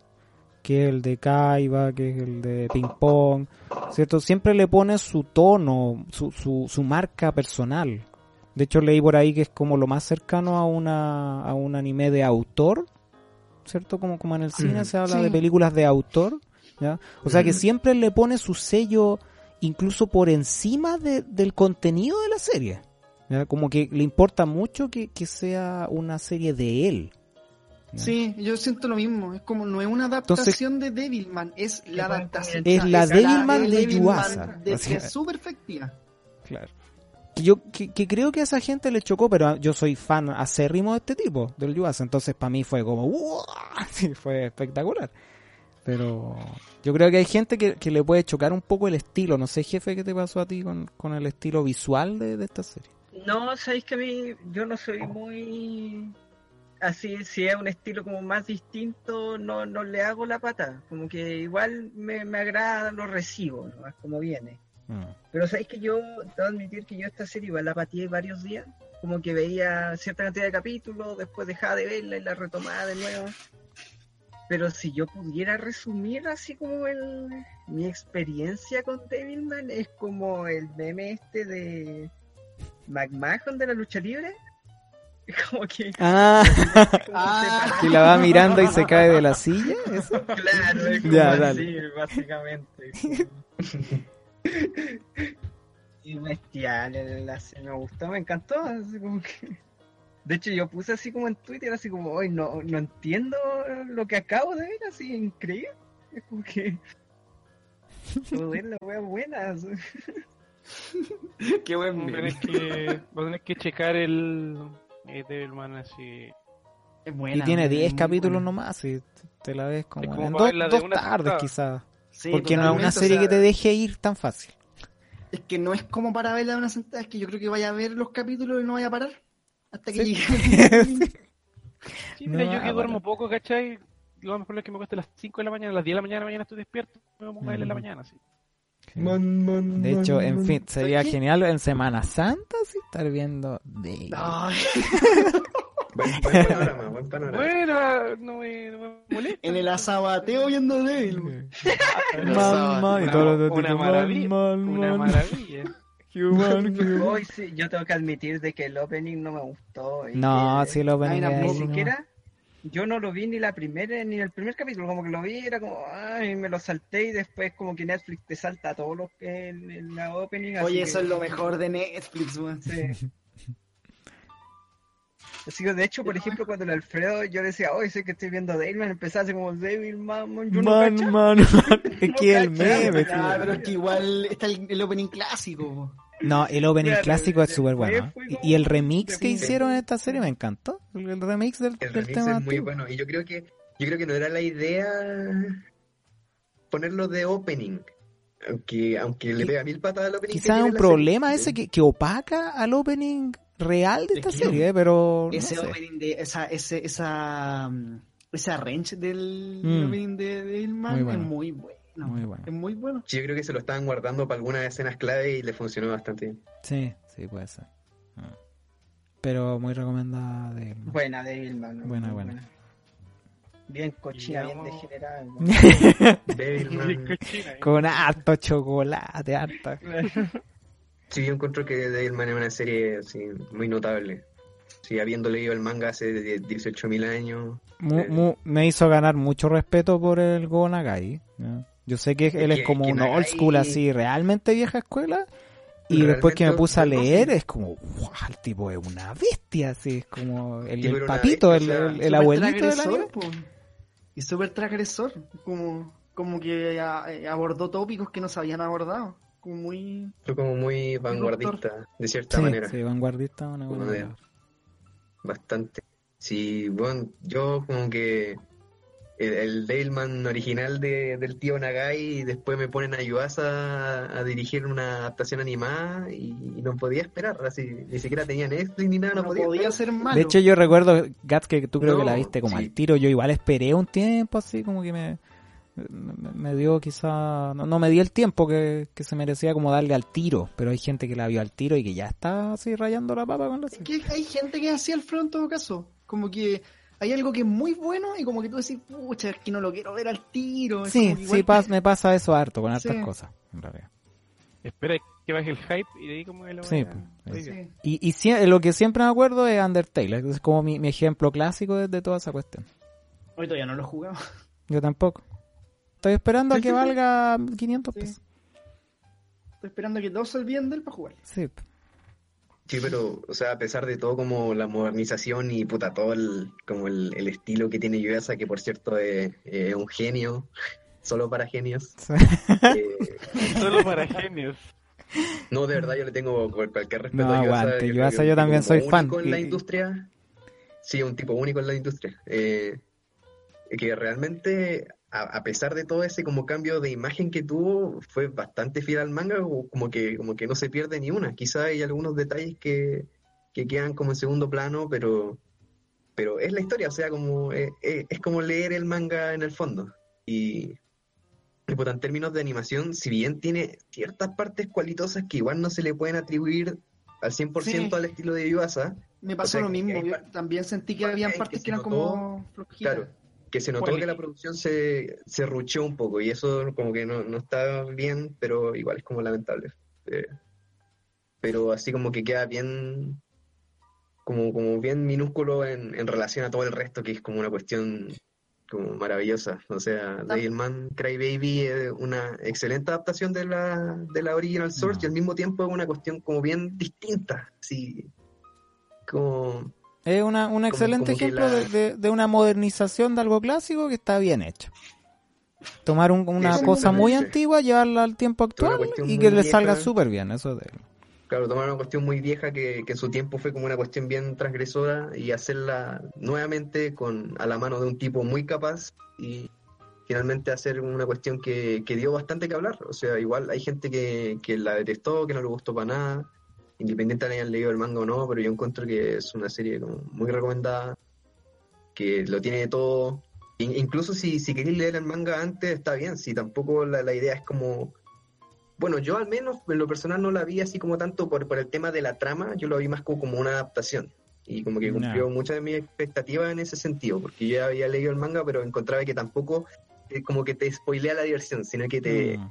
B: que es el de Kaiba, que es el de Ping Pong, ¿cierto? Siempre le pone su tono, su, su, su marca personal. De hecho, leí por ahí que es como lo más cercano a, una, a un anime de autor, ¿cierto? Como, como en el cine
A: Mm.
B: se habla
C: Sí.
B: de películas de autor, ¿ya? O sea que siempre le pone su sello incluso por encima de- del contenido de la serie. ¿ya? Como que le importa mucho que, que sea una serie de él. ¿ya?
C: Sí, yo siento lo mismo. Es como no es una adaptación de Devilman, es la adaptación.
B: Es la Devilman de
C: Devilman
B: Yuasa.
C: de-
B: O sea-
C: de su perspectiva.
B: Claro. Que yo que, que creo que a esa gente le chocó, pero yo soy fan acérrimo de este tipo, del Yuasa, entonces para mí fue como ¡Uah! Sí, fue espectacular. Pero yo creo que hay gente que, que le puede chocar un poco el estilo. No sé, jefe, qué te pasó a ti con, con el estilo visual de, de esta serie.
F: No, sabéis que a mí yo no soy muy así, si es un estilo como más distinto, no, no le hago la pata. Como que igual me, me agrada, lo recibo, ¿no? Como viene.
B: Mm.
F: Pero sabéis que yo, debo admitir que yo esta serie igual la pateé varios días. Como que veía cierta cantidad de capítulos, después dejaba de verla y la retomaba de nuevo. Pero si yo pudiera resumir así como el, mi experiencia con Devilman, es como el meme este de McMahon de la lucha libre. Como que
B: Ah,
F: como
C: Ah.
B: que la va mirando y se cae de la silla. ¿eso?
F: Claro, es como
B: Ya,
F: así,
B: dale.
F: básicamente. Y bestial, el- la- me gustó, me encantó. Así como que... De hecho, yo puse así como en Twitter, así como, hoy no, no entiendo lo que acabo de ver, así increíble. Es como que. Joder, la wea buena.
C: Qué buen
D: tenés que, vos tenés que checar el eh, Devilman así.
C: Es
B: Y
C: buena,
B: tiene
C: es
B: 10
C: muy
B: capítulos
C: buena.
B: nomás y te la ves como,
D: Es como
B: en dos, dos
D: una
B: tardes quizás.
C: Sí,
B: Porque no es una
C: o
B: serie
C: sea,
B: que te deje ir tan fácil.
C: Es que no es como para verla de una sentada, es que yo creo que vaya a ver los capítulos y no vaya a parar. Hasta que
B: Sí.
C: llegue.
D: Sí, mira,
B: No,
D: yo que
B: ah,
D: duermo poco, ¿cachai? Lo mejor es que me cueste a las 5 de la mañana, a las 10 de la mañana, mañana estoy despierto, me pongo a ver en la
B: Ujú.
D: mañana, sí.
A: Man, man,
B: De hecho,
A: man,
B: en
A: man.
B: fin, sería genial en Semana Santa sí estar viendo de
C: Ay,
A: Buen, buen panorama, buen panorama.
D: Bueno, no me, no me molesta.
C: en el asabateo viendo Devil. güey.
B: Man, man, y
D: Una-
B: todo lo de
D: una maravilla,
B: man, man,
D: Una maravilla.
B: Human, human.
F: Hoy sí, yo tengo que admitir de que el opening no me gustó. y
B: No,
F: que-
B: sí lo ven
C: Ay,
F: Ni
C: no,
F: siquiera, yo no lo vi ni la primera, ni el primer capítulo, como que lo vi, era como, ay, me lo salté y después como que Netflix te salta todo lo que en, en la opening. así
C: Oye,
F: que-
C: eso es lo mejor de Netflix, weón.
F: Sí. Así que, de hecho, por ejemplo, cuando el Alfredo yo decía, oye, sé que estoy viendo Devilman, empezaba así como Devilman, yo no
B: Man, man, man. Es
F: No
B: que el
F: cachaba,
B: meme,
C: Ah, pero es que igual está el, el opening clásico.
B: No, el opening
F: Claro,
B: clásico es súper bueno.
F: fue
B: Y-
F: como
B: Y el remix que hicieron en esta serie me encantó. El, el remix del,
A: El
B: del
A: remix
B: tema
A: es muy bueno. Y yo creo que yo creo que no era la idea ponerlo de opening. Aunque, aunque le pega mil patadas al opening.
B: Quizás un problema
A: serie.
B: ese que, que opaca al opening real de esta
A: Es que no.
B: serie, eh, pero no
C: Ese
B: sé.
C: opening de esa, ese, esa, mm, esa range del
B: Mm.
C: opening de
B: Muy bueno.
C: es muy bueno.
B: Muy bueno.
C: Es muy bueno.
A: Yo creo que se lo estaban guardando para algunas escenas clave y le funcionó bastante bien.
B: Sí, sí, puede ser. Ah. Pero muy recomendada de
F: Buena Devilman.
B: Buena,
F: muy
B: buena.
F: Bien cochina, bien degenerada.
D: Cochina, ¿eh?
B: Con harto chocolate, harta.
A: Sí, yo encuentro que Devilman es una serie así, muy notable. Sí, habiendo leído el manga hace de- 18.000 años.
B: Mu-
A: Eh.
B: mu- me hizo ganar mucho respeto por el Go Nagai. Yo sé que él es como un old school así, realmente vieja escuela. Y después que me puse a leer, es como, wow, el tipo es una bestia, así, es como el, papito, el, el- el abuelito del anime.
C: Y súper transgresor. Como, como que a- eh, abordó tópicos que no se habían abordado. Como muy.
A: Fue como muy vanguardista, de cierta
B: Sí,
A: manera.
B: sí, vanguardista, una buena
A: Como de-
B: palabra.
A: Bastante. Sí, bueno, yo como que el, el original de, del tío Nagai y después me ponen a Yuasa a dirigir una adaptación animada y, no podía esperar, así, ni siquiera tenía Netflix ni nada, no,
C: No,
A: podía,
C: podía ser malo.
B: De hecho, yo recuerdo, Gats, que tú creo que la viste como
A: sí.
B: al tiro. Yo igual esperé un tiempo, así como que me, me, dio quizá. No, no me di el tiempo que, que se merecía como darle al tiro. Pero hay gente que la vio al tiro y que ya está así rayando la papa con la
C: que hay gente que es así al frente en todo caso. Como que hay algo que es muy bueno y como que tú decís, pucha, es que no lo quiero ver al tiro. Es
B: Sí,
C: que
B: sí, pas- me pasa eso harto con hartas
C: Sí.
B: cosas, en realidad.
D: Espera que baje el hype y de ahí como que lo
B: Sí, pues,
C: Sí.
B: Y, y lo que siempre me acuerdo es Undertale. Es como mi, mi ejemplo clásico de, de toda esa cuestión.
C: Hoy todavía no lo he jugado.
B: Yo tampoco. Estoy esperando a que
C: sí, sí.
B: valga 500
C: Sí.
B: pesos.
C: Estoy esperando que todos se olviden de él para jugar.
B: Sí.
A: Sí, pero, o sea, a pesar de todo como la modernización y puta, todo el, como el, el estilo que tiene Yuasa, que por cierto es, es un genio, solo para genios.
B: Sí.
A: eh,
D: Solo para genios.
A: No, de verdad, yo le tengo cualquier respeto
B: No,
A: a Yuasa.
B: aguante, Yuasa
A: es
B: yo
A: un
B: también
A: tipo
B: soy
A: único
B: fan.
A: en la industria. Sí, un tipo único en la industria. Eh, que realmente, a, a pesar de todo ese como cambio de imagen que tuvo, fue bastante fiel al manga, o como que, como que no se pierde ni una. Quizá hay algunos detalles que, que quedan como en segundo plano, pero, pero es la historia, o sea, como es, es- es como leer el manga en el fondo. Y puta, en términos de animación, si bien tiene ciertas partes cualitosas que igual no se le pueden atribuir al 100%
C: Sí.
A: al estilo de Yuasa,
C: Me pasó
A: sea,
C: lo mismo. yo también sentí que
A: partes que
C: partes que eran
A: notó,
C: como flojitas.
A: claro, que se notó
D: Bueno,
A: que la producción se, se ruchó un poco y eso como que no, no está bien, pero igual es como lamentable. Eh, pero así como que queda bien, como, como bien minúsculo en, en relación a todo el resto, que es como una cuestión como maravillosa. O sea, Devilman Crybaby es una excelente adaptación de la, de la original source
B: No.
A: y al mismo tiempo es una cuestión como bien distinta. Así, como...
B: Es una, un excelente
A: como
B: ejemplo
A: la-
B: de, de- de una modernización de algo clásico que está bien hecho. Tomar un- una cosa muy antigua, llevarla al tiempo actual y que le salga súper bien. Eso de...
A: Claro, tomar una cuestión muy vieja que, que en su tiempo fue como una cuestión bien transgresora y hacerla nuevamente con a la mano de un tipo muy capaz y finalmente hacer una cuestión que, que dio bastante que hablar. O sea, igual hay gente que, que la detestó, que no le gustó para nada, independiente de hayan leído el manga o no, pero yo encuentro que es una serie como muy recomendada, que lo tiene todo. In- incluso si, si queréis leer el manga antes, está bien, si tampoco la, la idea es como bueno, yo al menos en lo personal no la vi así como tanto por, por el tema de la trama, yo lo vi más como, como una adaptación. Y como que cumplió muchas de mis expectativas en ese sentido, porque yo ya había leído el manga, pero encontraba que tampoco eh, como que te spoilea la diversión, sino que te,
B: Mm.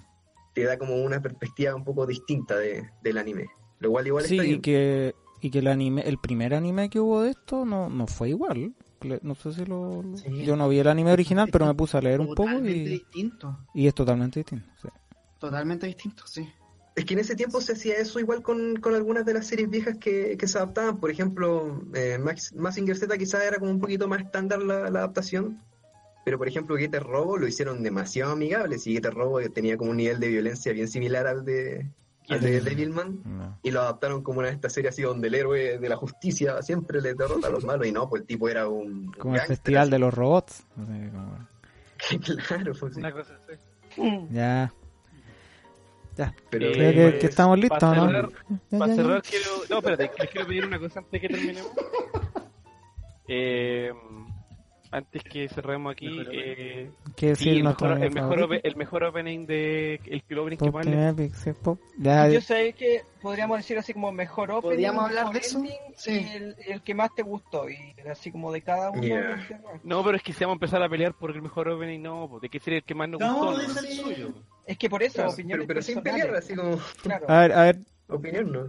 A: te da como una perspectiva un poco distinta de, del anime. Lo cual igual
B: Sí,
A: está
B: y que, y que el anime, el primer anime que hubo de esto no, no fue igual. No sé si lo... lo-
C: Sí.
B: Yo no vi el anime original, pero me puse a leer un poco y,
C: distinto.
B: y es totalmente distinto. sí.
C: Totalmente distinto, sí.
A: Es que en ese tiempo se hacía eso igual con, con algunas de las series viejas que, que se adaptaban. Por ejemplo, eh, Max, Mazinger Z quizás era como un poquito más estándar la, la adaptación. Pero por ejemplo, Getter Robo lo hicieron demasiado amigable. Y Getter Robo tenía como un nivel de violencia bien similar al de, de Devilman.
B: No.
A: Y lo adaptaron como una de estas series así donde el héroe de la justicia siempre le derrota a los malos. Y no, pues el tipo era un.
B: Como el festival de los robots. así como-
A: así. claro, pues sí.
D: Una cosa así.
B: Ya. Ya.
A: Pero,
D: Eh,
B: Creo que,
A: pues,
B: que estamos listos,
D: para
B: ¿no?
D: cerrar-
B: Ya,
D: Para
B: ya, ya.
D: cerrar, quiero. No, espérate, les quiero pedir una cosa antes que terminemos. Eh, antes que cerremos aquí,
E: Mejor
D: eh,
B: ¿Qué
D: sí,
B: decir
D: el, mejor, el, mejor el mejor opening de. El, el opening que
B: Pop
D: más
B: Team
D: le.
B: Epic, sí, pop. Ya,
F: Yo sé que podríamos decir así como mejor opening,
C: ¿Podríamos hablar de eso? Sí.
F: y el, el que más te gustó y así como de cada uno.
A: Yeah.
D: No, pero es que si vamos a empezar a pelear por el mejor opening, no, de que ser el que más nos
E: Cada
D: gustó. ¿no?
E: el suyo.
F: Es que por eso,
A: claro,
F: opiniones
A: pero, pero sin pelear, así como
F: Claro.
B: a ver, a ver,
A: opinión, ¿no?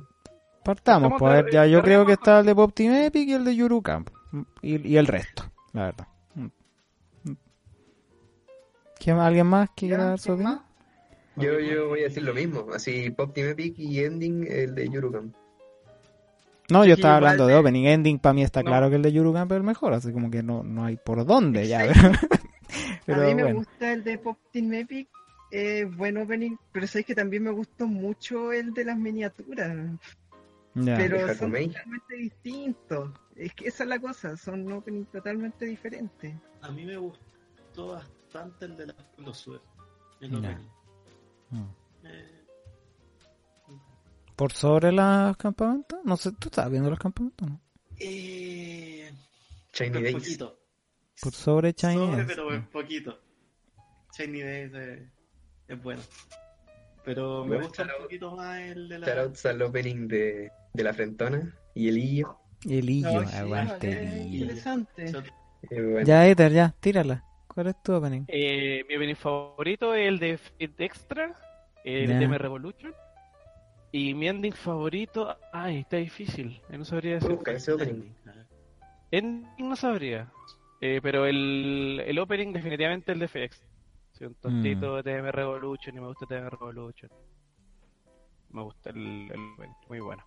B: partamos.
D: Estamos
B: Pues, a ver, ya, yo creo que está el de Pop Team Epic y el de Yuru Camp. Y, y el resto, la verdad. ¿Quién, ¿Alguien más que quiera dar su
C: ¿Quién
B: opinión?
C: más?
A: Yo, yo voy a decir lo mismo, así Pop Team Epic y Ending el de Yurukam.
B: No, yo estaba hablando de opening. Ending para mí está
F: No.
B: claro que el de Yuru Camp es el mejor, así como que no, no hay por dónde ya. Pero
F: a mí me
B: bueno.
F: gusta el de Pop Team Epic, eh, buen opening, pero sabéis que también me gustó mucho el de las miniaturas. Pero son
A: Hakumei.
F: totalmente distintos. Es que esa es la cosa, son openings totalmente diferentes.
E: A mí me gustó bastante el de la los Suez. El opening.
B: Mm.
E: Eh,
B: ¿Por sobre los campamentos? No sé, ¿tú estabas viendo los campamentos? No?
E: eh,
A: Shiny Days.
E: poquito.
B: Por sobre Chinese.
E: Sobre, pero es
B: Mm.
E: poquito. Shiny Days es, es bueno. Pero me gusta un poquito más el de la.
A: Shoutouts al opening de, de la Frentona y el Illo.
B: Y el Illo,
F: No, sí,
B: aguante el
F: interesante.
A: Eh, bueno,
B: Ya, Ether, ya, tírala. ¿Cuál es tu opening?
D: Eh, mi opening favorito es el de Fate Extra, el de M Revolution. Y mi ending favorito, ay, está difícil, eh, no sabría decir.
A: buscar ese opening.
D: Ending no sabría, eh, pero el, el opening definitivamente el de FX. Soy un tontito
B: Mm.
D: de TM Revolution y me gusta TM Revolution. Me gusta el, el opening, muy bueno.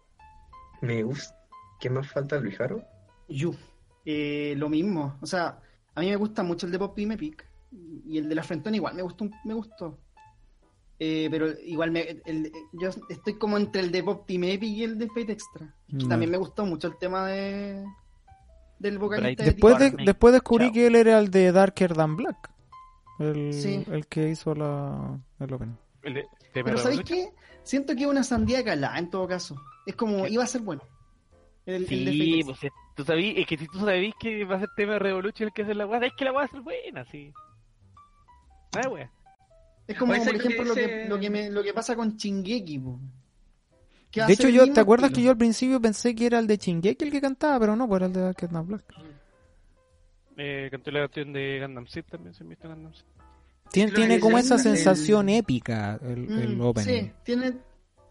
A: Me gusta. ¿Qué más falta, Luis Jaro?
C: Yu. Eh, lo mismo. O sea, a mí me gusta mucho el de Pop Team Epic. Y el de la Frentona igual me gustó. un- Me gustó. Eh, pero igual me, el- yo estoy como entre el de Pop Team Epic y el de Fate Extra. Y
B: No.
C: También me gustó mucho el tema de del vocalista. De
B: Después, de, después descubrí
D: Chao.
B: que él era el de Darker Than Black. El,
C: Sí.
B: el que hizo la, el opening.
D: El de
C: Pero ¿sabéis qué? Siento que es una sandía calada en todo caso. Es como, iba a ser bueno. El, de
D: Sí, pues tú sabís, es que si tú sabís que va a ser TM Revolution el que hace la weá, es que la weá va a ser buena, sí. Ah, wea.
C: Es como, por
F: que
C: ejemplo, lo que, lo, que me- lo que pasa con Chingeki. po.
B: De hecho, yo, ¿te acuerdas
C: estilo.
B: que yo al principio pensé que era el de Shingeki el que cantaba? Pero no, pues era el de Knight Black.
D: Eh, cantó la canción de Gundam Seed también, se visto Gundam Seed.
B: Tiene,
F: creo
B: tiene
F: que
B: como
F: es
B: esa
F: el-
B: sensación épica el, el
C: Mm,
B: opening.
C: Sí, tiene,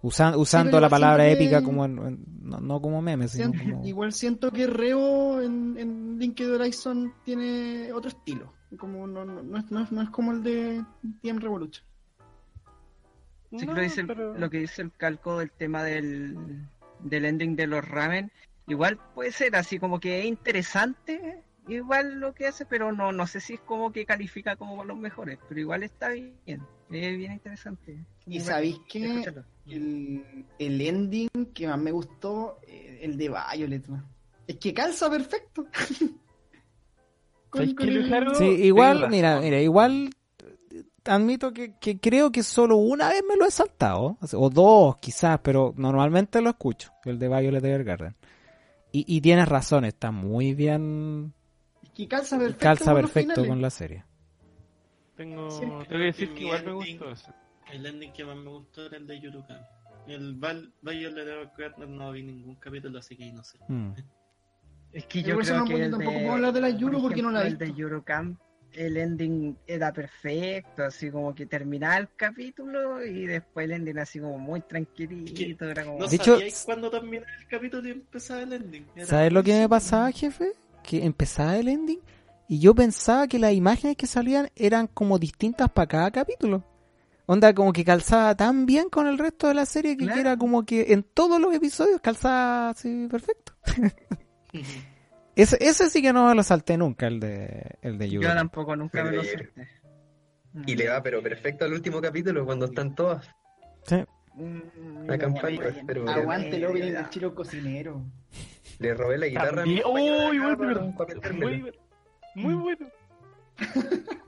B: Usa- usando
C: pero
B: la palabra
C: que-
B: épica como en- en- no, no como meme, sino
C: siento-
B: como...
C: igual siento que Reo en, en Linked Horizon tiene otro estilo. Como no, no, no es, no, es, no es como el de TM Revolution.
F: Sí,
D: No,
F: lo, dice el-
D: pero-
F: lo que dice el calco del tema del, del ending de los ramen, igual puede ser así como que es interesante, igual lo que hace, pero no, no sé si es como que califica como los mejores, pero igual está bien, es bien interesante.
C: ¿Y sabéis
F: escucharlo.
C: El, el ending que más me gustó, eh, el de Violet. man. Es que calza perfecto.
B: Sí, igual, mira, mira, igual admito que, que creo que solo una vez me lo he saltado, o dos quizás, pero normalmente lo escucho, el de Violet Evergarden. Y, y tienes razón, está muy bien,
C: que calza perfecto.
B: calza
C: con
B: perfecto con la serie.
D: Tengo,
C: Sí.
D: tengo que decir que igual me
E: ending-
D: gustó ese.
E: El ending que más me gustó era el de Yurukan. El Val Violet Evergarden no vi ningún capítulo, así que no sé.
B: Mm.
F: Es que yo
C: por eso
F: creo que el
C: tampoco
F: de,
C: puedo hablar de la
F: por
C: Yuru porque no la
F: ejemplo, El de Eurocamp, el ending era perfecto, así como que terminaba el capítulo y después el ending así como muy tranquilito, era como...
E: No
B: De hecho,
E: cuándo terminaba el capítulo y empezaba el ending. Era
B: ¿Sabes lo que me pasaba, jefe? Que empezaba el ending y yo pensaba que las imágenes que salían eran como distintas para cada capítulo. Onda, como que calzaba tan bien con el resto de la serie que,
F: Claro.
B: era como que en todos los episodios calzaba así perfecto. Ese, ese sí que no me lo salté nunca, el de, el de
F: Yo tampoco nunca me lo salté.
A: Y le va, pero perfecto al último capítulo cuando están todas.
B: Sí.
F: Mm,
A: La campaña,
C: Aguante el opening del chiro cocinero.
A: Le robé la guitarra a
D: También-
A: mi compañera
D: ¡Uy,
A: de
D: buen
A: acá para
D: verdad!
A: un papel
D: Muy, bueno. muy bueno.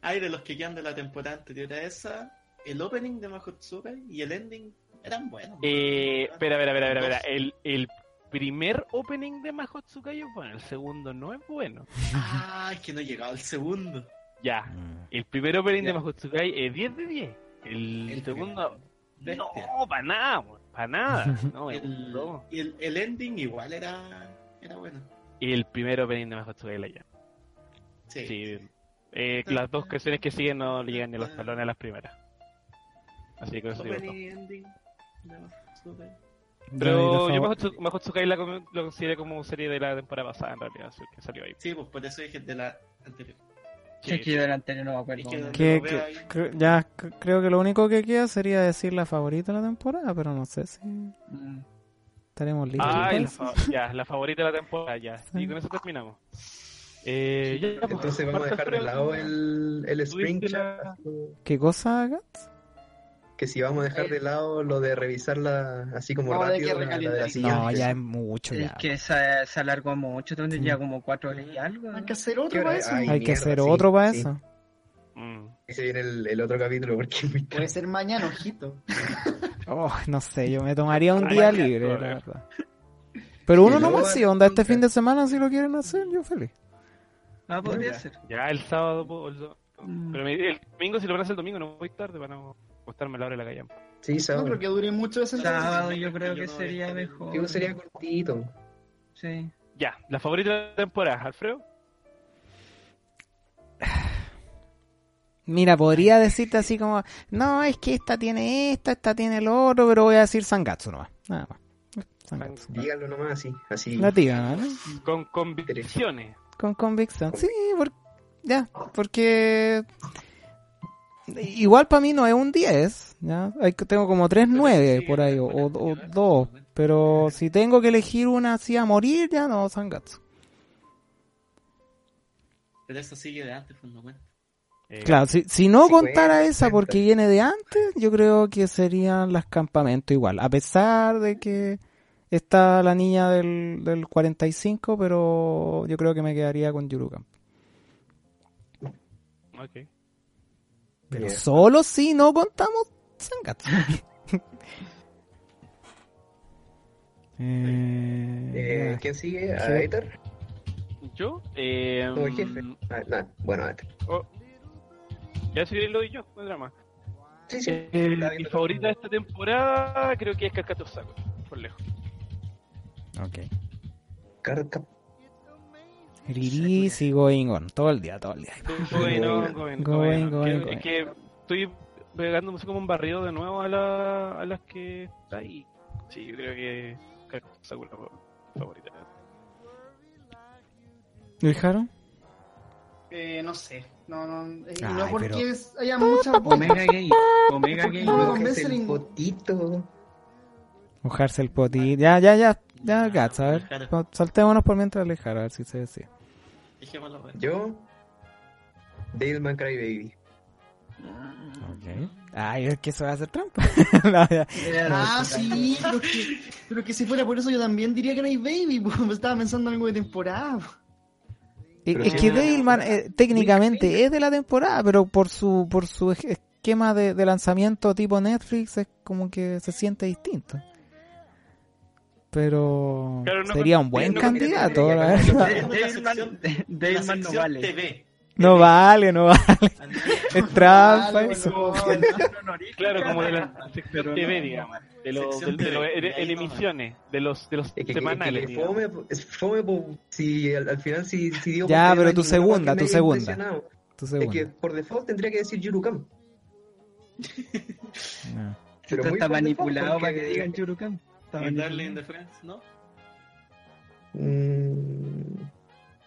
E: Ay, de los que quedan de la temporada anterior a esa, el opening de Mahotsukai y el ending eran buenos.
D: Eh, espera, espera, espera, espera, espera. El, el primer opening de Mahotsukai es bueno, el segundo no es bueno.
E: Ah, es que no he llegado al segundo.
D: Ya,
B: Mm.
D: el primer opening de. Mahotsukai es 10 de 10. El,
E: El
D: segundo, no, para nada, para nada. No,
E: El, y el, el ending igual era, era bueno.
D: Y el primer opening de Mahotsukai la llama.
E: Sí.
D: Sí. Eh, las dos canciones que siguen no le llegan ni a los talones a las primeras. Así que eso
E: ending.
D: Pero
B: Ya,
D: yo Mahotsu- Mahotsukai la lo consideré como serie de la temporada pasada en realidad, así que salió ahí.
E: Sí, pues por eso dije de la anterior.
F: Sí, que yo del anterior no me acuerdo.
E: Que-
B: que-
E: ahí.
B: cre- ya creo que lo único que queda sería decir la favorita de la temporada, pero no sé si
F: Mm.
B: estaremos listos.
D: Ah,
B: para
D: y la, ya, la favorita de la temporada, ya. Y con eso terminamos. Eh, ya, pues,
A: Entonces vamos a dejar de lado el, el Spring
D: la-
A: como
B: ¿Qué cosa, Gats?
A: Que si vamos a dejar de lado lo de revisarla así como
C: No,
A: rápido, la, la de la
C: recalentadito.
A: siguiente.
B: No, ya es mucho,
F: Es
B: ya.
F: que se, se alargó mucho, entonces
B: Sí.
F: ya como cuatro horas y algo.
C: Hay que hacer
A: ¿Qué
C: otro para
A: es?
C: eso.
A: Ay,
B: Hay que
A: mierda,
B: hacer
A: sí,
B: otro para
A: sí.
B: eso.
D: Mm.
A: Ese viene el, el otro capítulo porque es
C: Puede ser mañana, ojito.
B: Oh, no sé, yo me tomaría un día libre, la verdad. Pero uno no más, sí, onda, este fin de semana si lo quieren hacer, yo feliz.
F: Ah, podría ser.
D: ya el sábado, po, el do-
F: Mm.
D: pero me- el domingo, si lo van a hacer el domingo, no voy tarde para no acostarme a la hora de la calle.
A: Sí,
C: No
A: sábado.
C: creo que dure mucho ese
F: Sábado yo creo que
E: Yo no
F: sería mejor.
A: Digo, sería cortito.
F: Sí.
D: Ya, la favorita de la temporada, Alfredo.
B: Mira, podría decirte así como, no, es que esta tiene esto, esta tiene lo otro, pero voy a decir Sangatsu nomás. Nada más. Sangatsu.
A: Díganlo nomás así, así.
B: La tía, ¿no?
D: Con convicciones.
B: Con convicción. Sí, por- ya, porque igual para mí no es un 10, ¿ya? Hay, que- tengo como 3 9
E: sí,
B: por ahí, o,
E: buena
B: o, o
E: cantidad,
B: 2,
E: buena
B: pero si tengo que elegir una así a morir, ya no, Sangatsu.
E: Pero eso sigue de antes, pues no cuenta.
D: Eh,
B: Claro, si, si no
A: Sí,
B: contara
A: cuenta,
B: esa porque viene de antes, yo creo que serían las campamentos igual, a pesar de que está la niña del, del 45, pero yo creo que me quedaría con Yurukamp.
D: ok.
B: Pero solo si no contamos Sangatsu. eh,
A: Eh. ¿Quién sigue?
B: Sí.
A: ¿A Ether?
D: Yo, eh,
A: Como el jefe. Ah, no, bueno, Ether.
D: oh, Ya si lo doy yo, no hay drama.
A: Sí, sí.
D: Eh, mi favorita de esta temporada creo que es Kakato Sakura, por lejos.
B: Ok.
A: Carca-
B: Release y going on. Todo el día, todo el día.
D: Going on, going,
B: Going,
D: going,
B: going,
D: Que-
B: going.
D: Es que estoy pegando así como un barrido de nuevo a, la, a las que está ahí. Sí, yo creo que Sakura favorita.
B: ¿Y Jaro?
C: Eh, no sé. No, no, eh,
B: Ay,
C: no porque
B: pero-
C: es- haya muchas.
F: Omega Gay. Omega
C: ¿Por qué
F: Gay.
C: no
A: Es el potito.
B: Mojarse el potito. Ya, ya, ya. Ya, Gats, a ver. Saltémonos por mientras le Jaro, a ver si se decide.
E: Dejémoslo ver.
A: Yo, Devilman Crybaby.
B: Ok. Ay, es que eso va a hacer trampa. No, ya.
C: Ah, sí, pero que, pero que si fuera por eso yo también diría que no hay Baby, estaba pensando en algo de temporada. po.
B: Es
A: Pero
B: es
A: sí,
B: que Devilman eh, técnicamente es de la temporada, pero por su por su esquema de, de lanzamiento tipo Netflix es como que se siente distinto. Pero
D: Claro, no
B: sería un buen
A: no
B: candidato,
A: con-
B: la verdad.
E: La
F: no vale.
E: TV.
B: No vale, no vale. Es trampa eso.
C: no,
D: Claro, como de la sección
F: Pero
D: TV,
F: no.
D: digamos. De los emisiones, de los, de los
A: Es que, que-
D: semanales.
A: fome, es fome po, si al, al final si, si digo
B: Ya, pero
A: no
B: tu segunda, tu segunda. Tu
A: Es que
B: segunda.
A: por default tendría que decir Yurukam.
B: Ah.
A: Pero
F: está manipulado para que digan Churukam.
E: Y Darling in the Friends, ¿no?
A: Mm,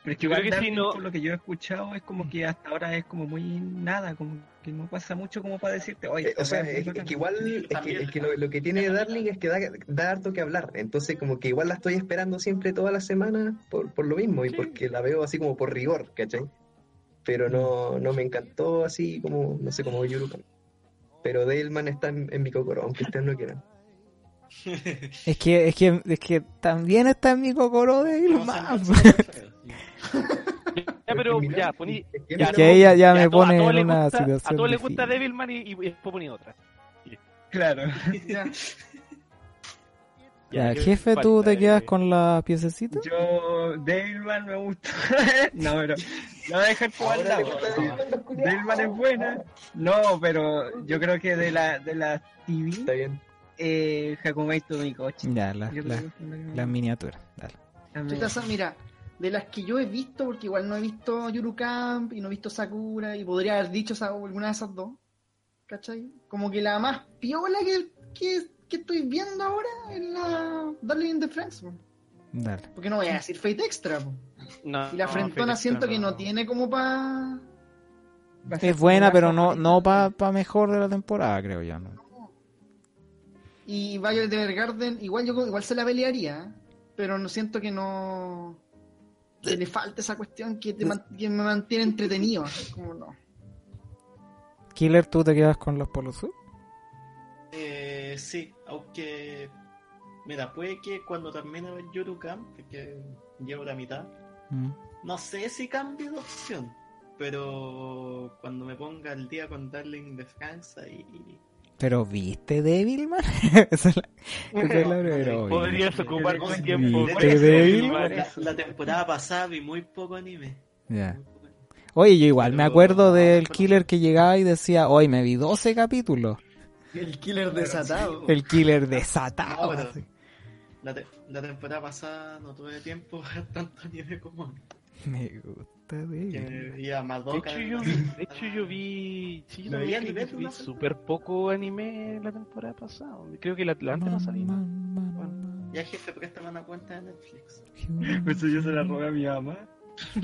F: Pero es que igual
D: que sí,
F: Darling,
D: no-
F: por lo que yo he escuchado, es como que hasta ahora es como muy nada, como que no pasa mucho como para decirte, oye,
A: eh, o sea, es, que igual es que, es que lo, lo que tiene Darling es que da, da harto que hablar. Entonces, como que igual la estoy esperando siempre toda la semana por, por lo mismo y porque la veo así como por rigor, ¿cachai? Pero no, no me encantó así como, no sé, como Yurukam. Pero Deilman está en, en mi cocoro, aunque ustedes no quieran.
B: Es que, es que, es que también está en mi cocoro de.
D: Ya, pero
A: Es que
D: ya, poní. ya,
B: Es que ella ya me
D: a to- a
B: pone
D: todos
B: en una
D: gusta-
B: situación
D: A todos les gusta. Devilman y, y después poní otra.
F: Claro.
C: Ya.
B: Jefe, ¿tú te quedas con la piececita?
F: Yo, Devilman me gusta. no, pero lo voy a dejar
A: Devilman,
F: es buena. No, pero yo creo que de la, de la
A: Está
F: TV,
A: bien.
F: Eh, Hakumei Tomikochi.
B: Ya, la,
F: Yo
B: la,
F: la-
B: la miniatura. Dale.
F: la-
C: Estoy pensando, mira, de las que yo he visto, porque igual no he visto Yuru Camp y no he visto Sakura, y podría haber dicho esa- alguna de esas dos, ¿cachai? Como que la más piola que, que, que estoy viendo ahora es la Darling in the Friends, po.
B: Dale.
C: porque no voy a decir Fate Extra.
D: No,
C: y la
D: no,
C: frentona siento
D: Extra
C: que no tiene como pa...
F: va a ser
B: Es buena, pero no, no para pa mejor de la temporada, creo yo. ¿no?
C: Y Violet Evergarden, igual yo igual se la pelearía, ¿eh? pero no siento que no... Que le falta esa cuestión que, te man- que me mantiene entretenido, como no.
B: Killer, ¿tú te quedas con los Polos Sur?
E: Eh, sí, aunque. Mira, puede que cuando termine Yuru Camp, que llevo la mitad,
B: Mm.
E: no sé si cambie de opción. Pero cuando me ponga al día con Darling de Francia y.
B: Pero viste Devilman? esa es la, esa es la primera, obvio.
D: Podrías ocupar un tiempo.
B: ¿Viste Devilman?
E: La, la temporada pasada vi muy poco anime.
B: Ya. Oye, yo igual me acuerdo del killer que llegaba y decía, hoy me vi 12 capítulos.
C: El killer desatado.
B: El killer desatado.
E: La, te- la temporada pasada no tuve tiempo tanto anime como antes,
B: Me gusta
E: que
B: Devilman.
E: me veía
D: De
E: Madoka.
D: hecho, yo vi, de hecho, yo vi, sí, yo
E: No vi anime de
D: vi súper poco anime la temporada pasada. Creo que la, la antes no salí. ¿no?
B: Man, man, man,
E: Ya jefe, préstame una cuenta de Netflix.
F: Pues yo se la robé a mi mamá.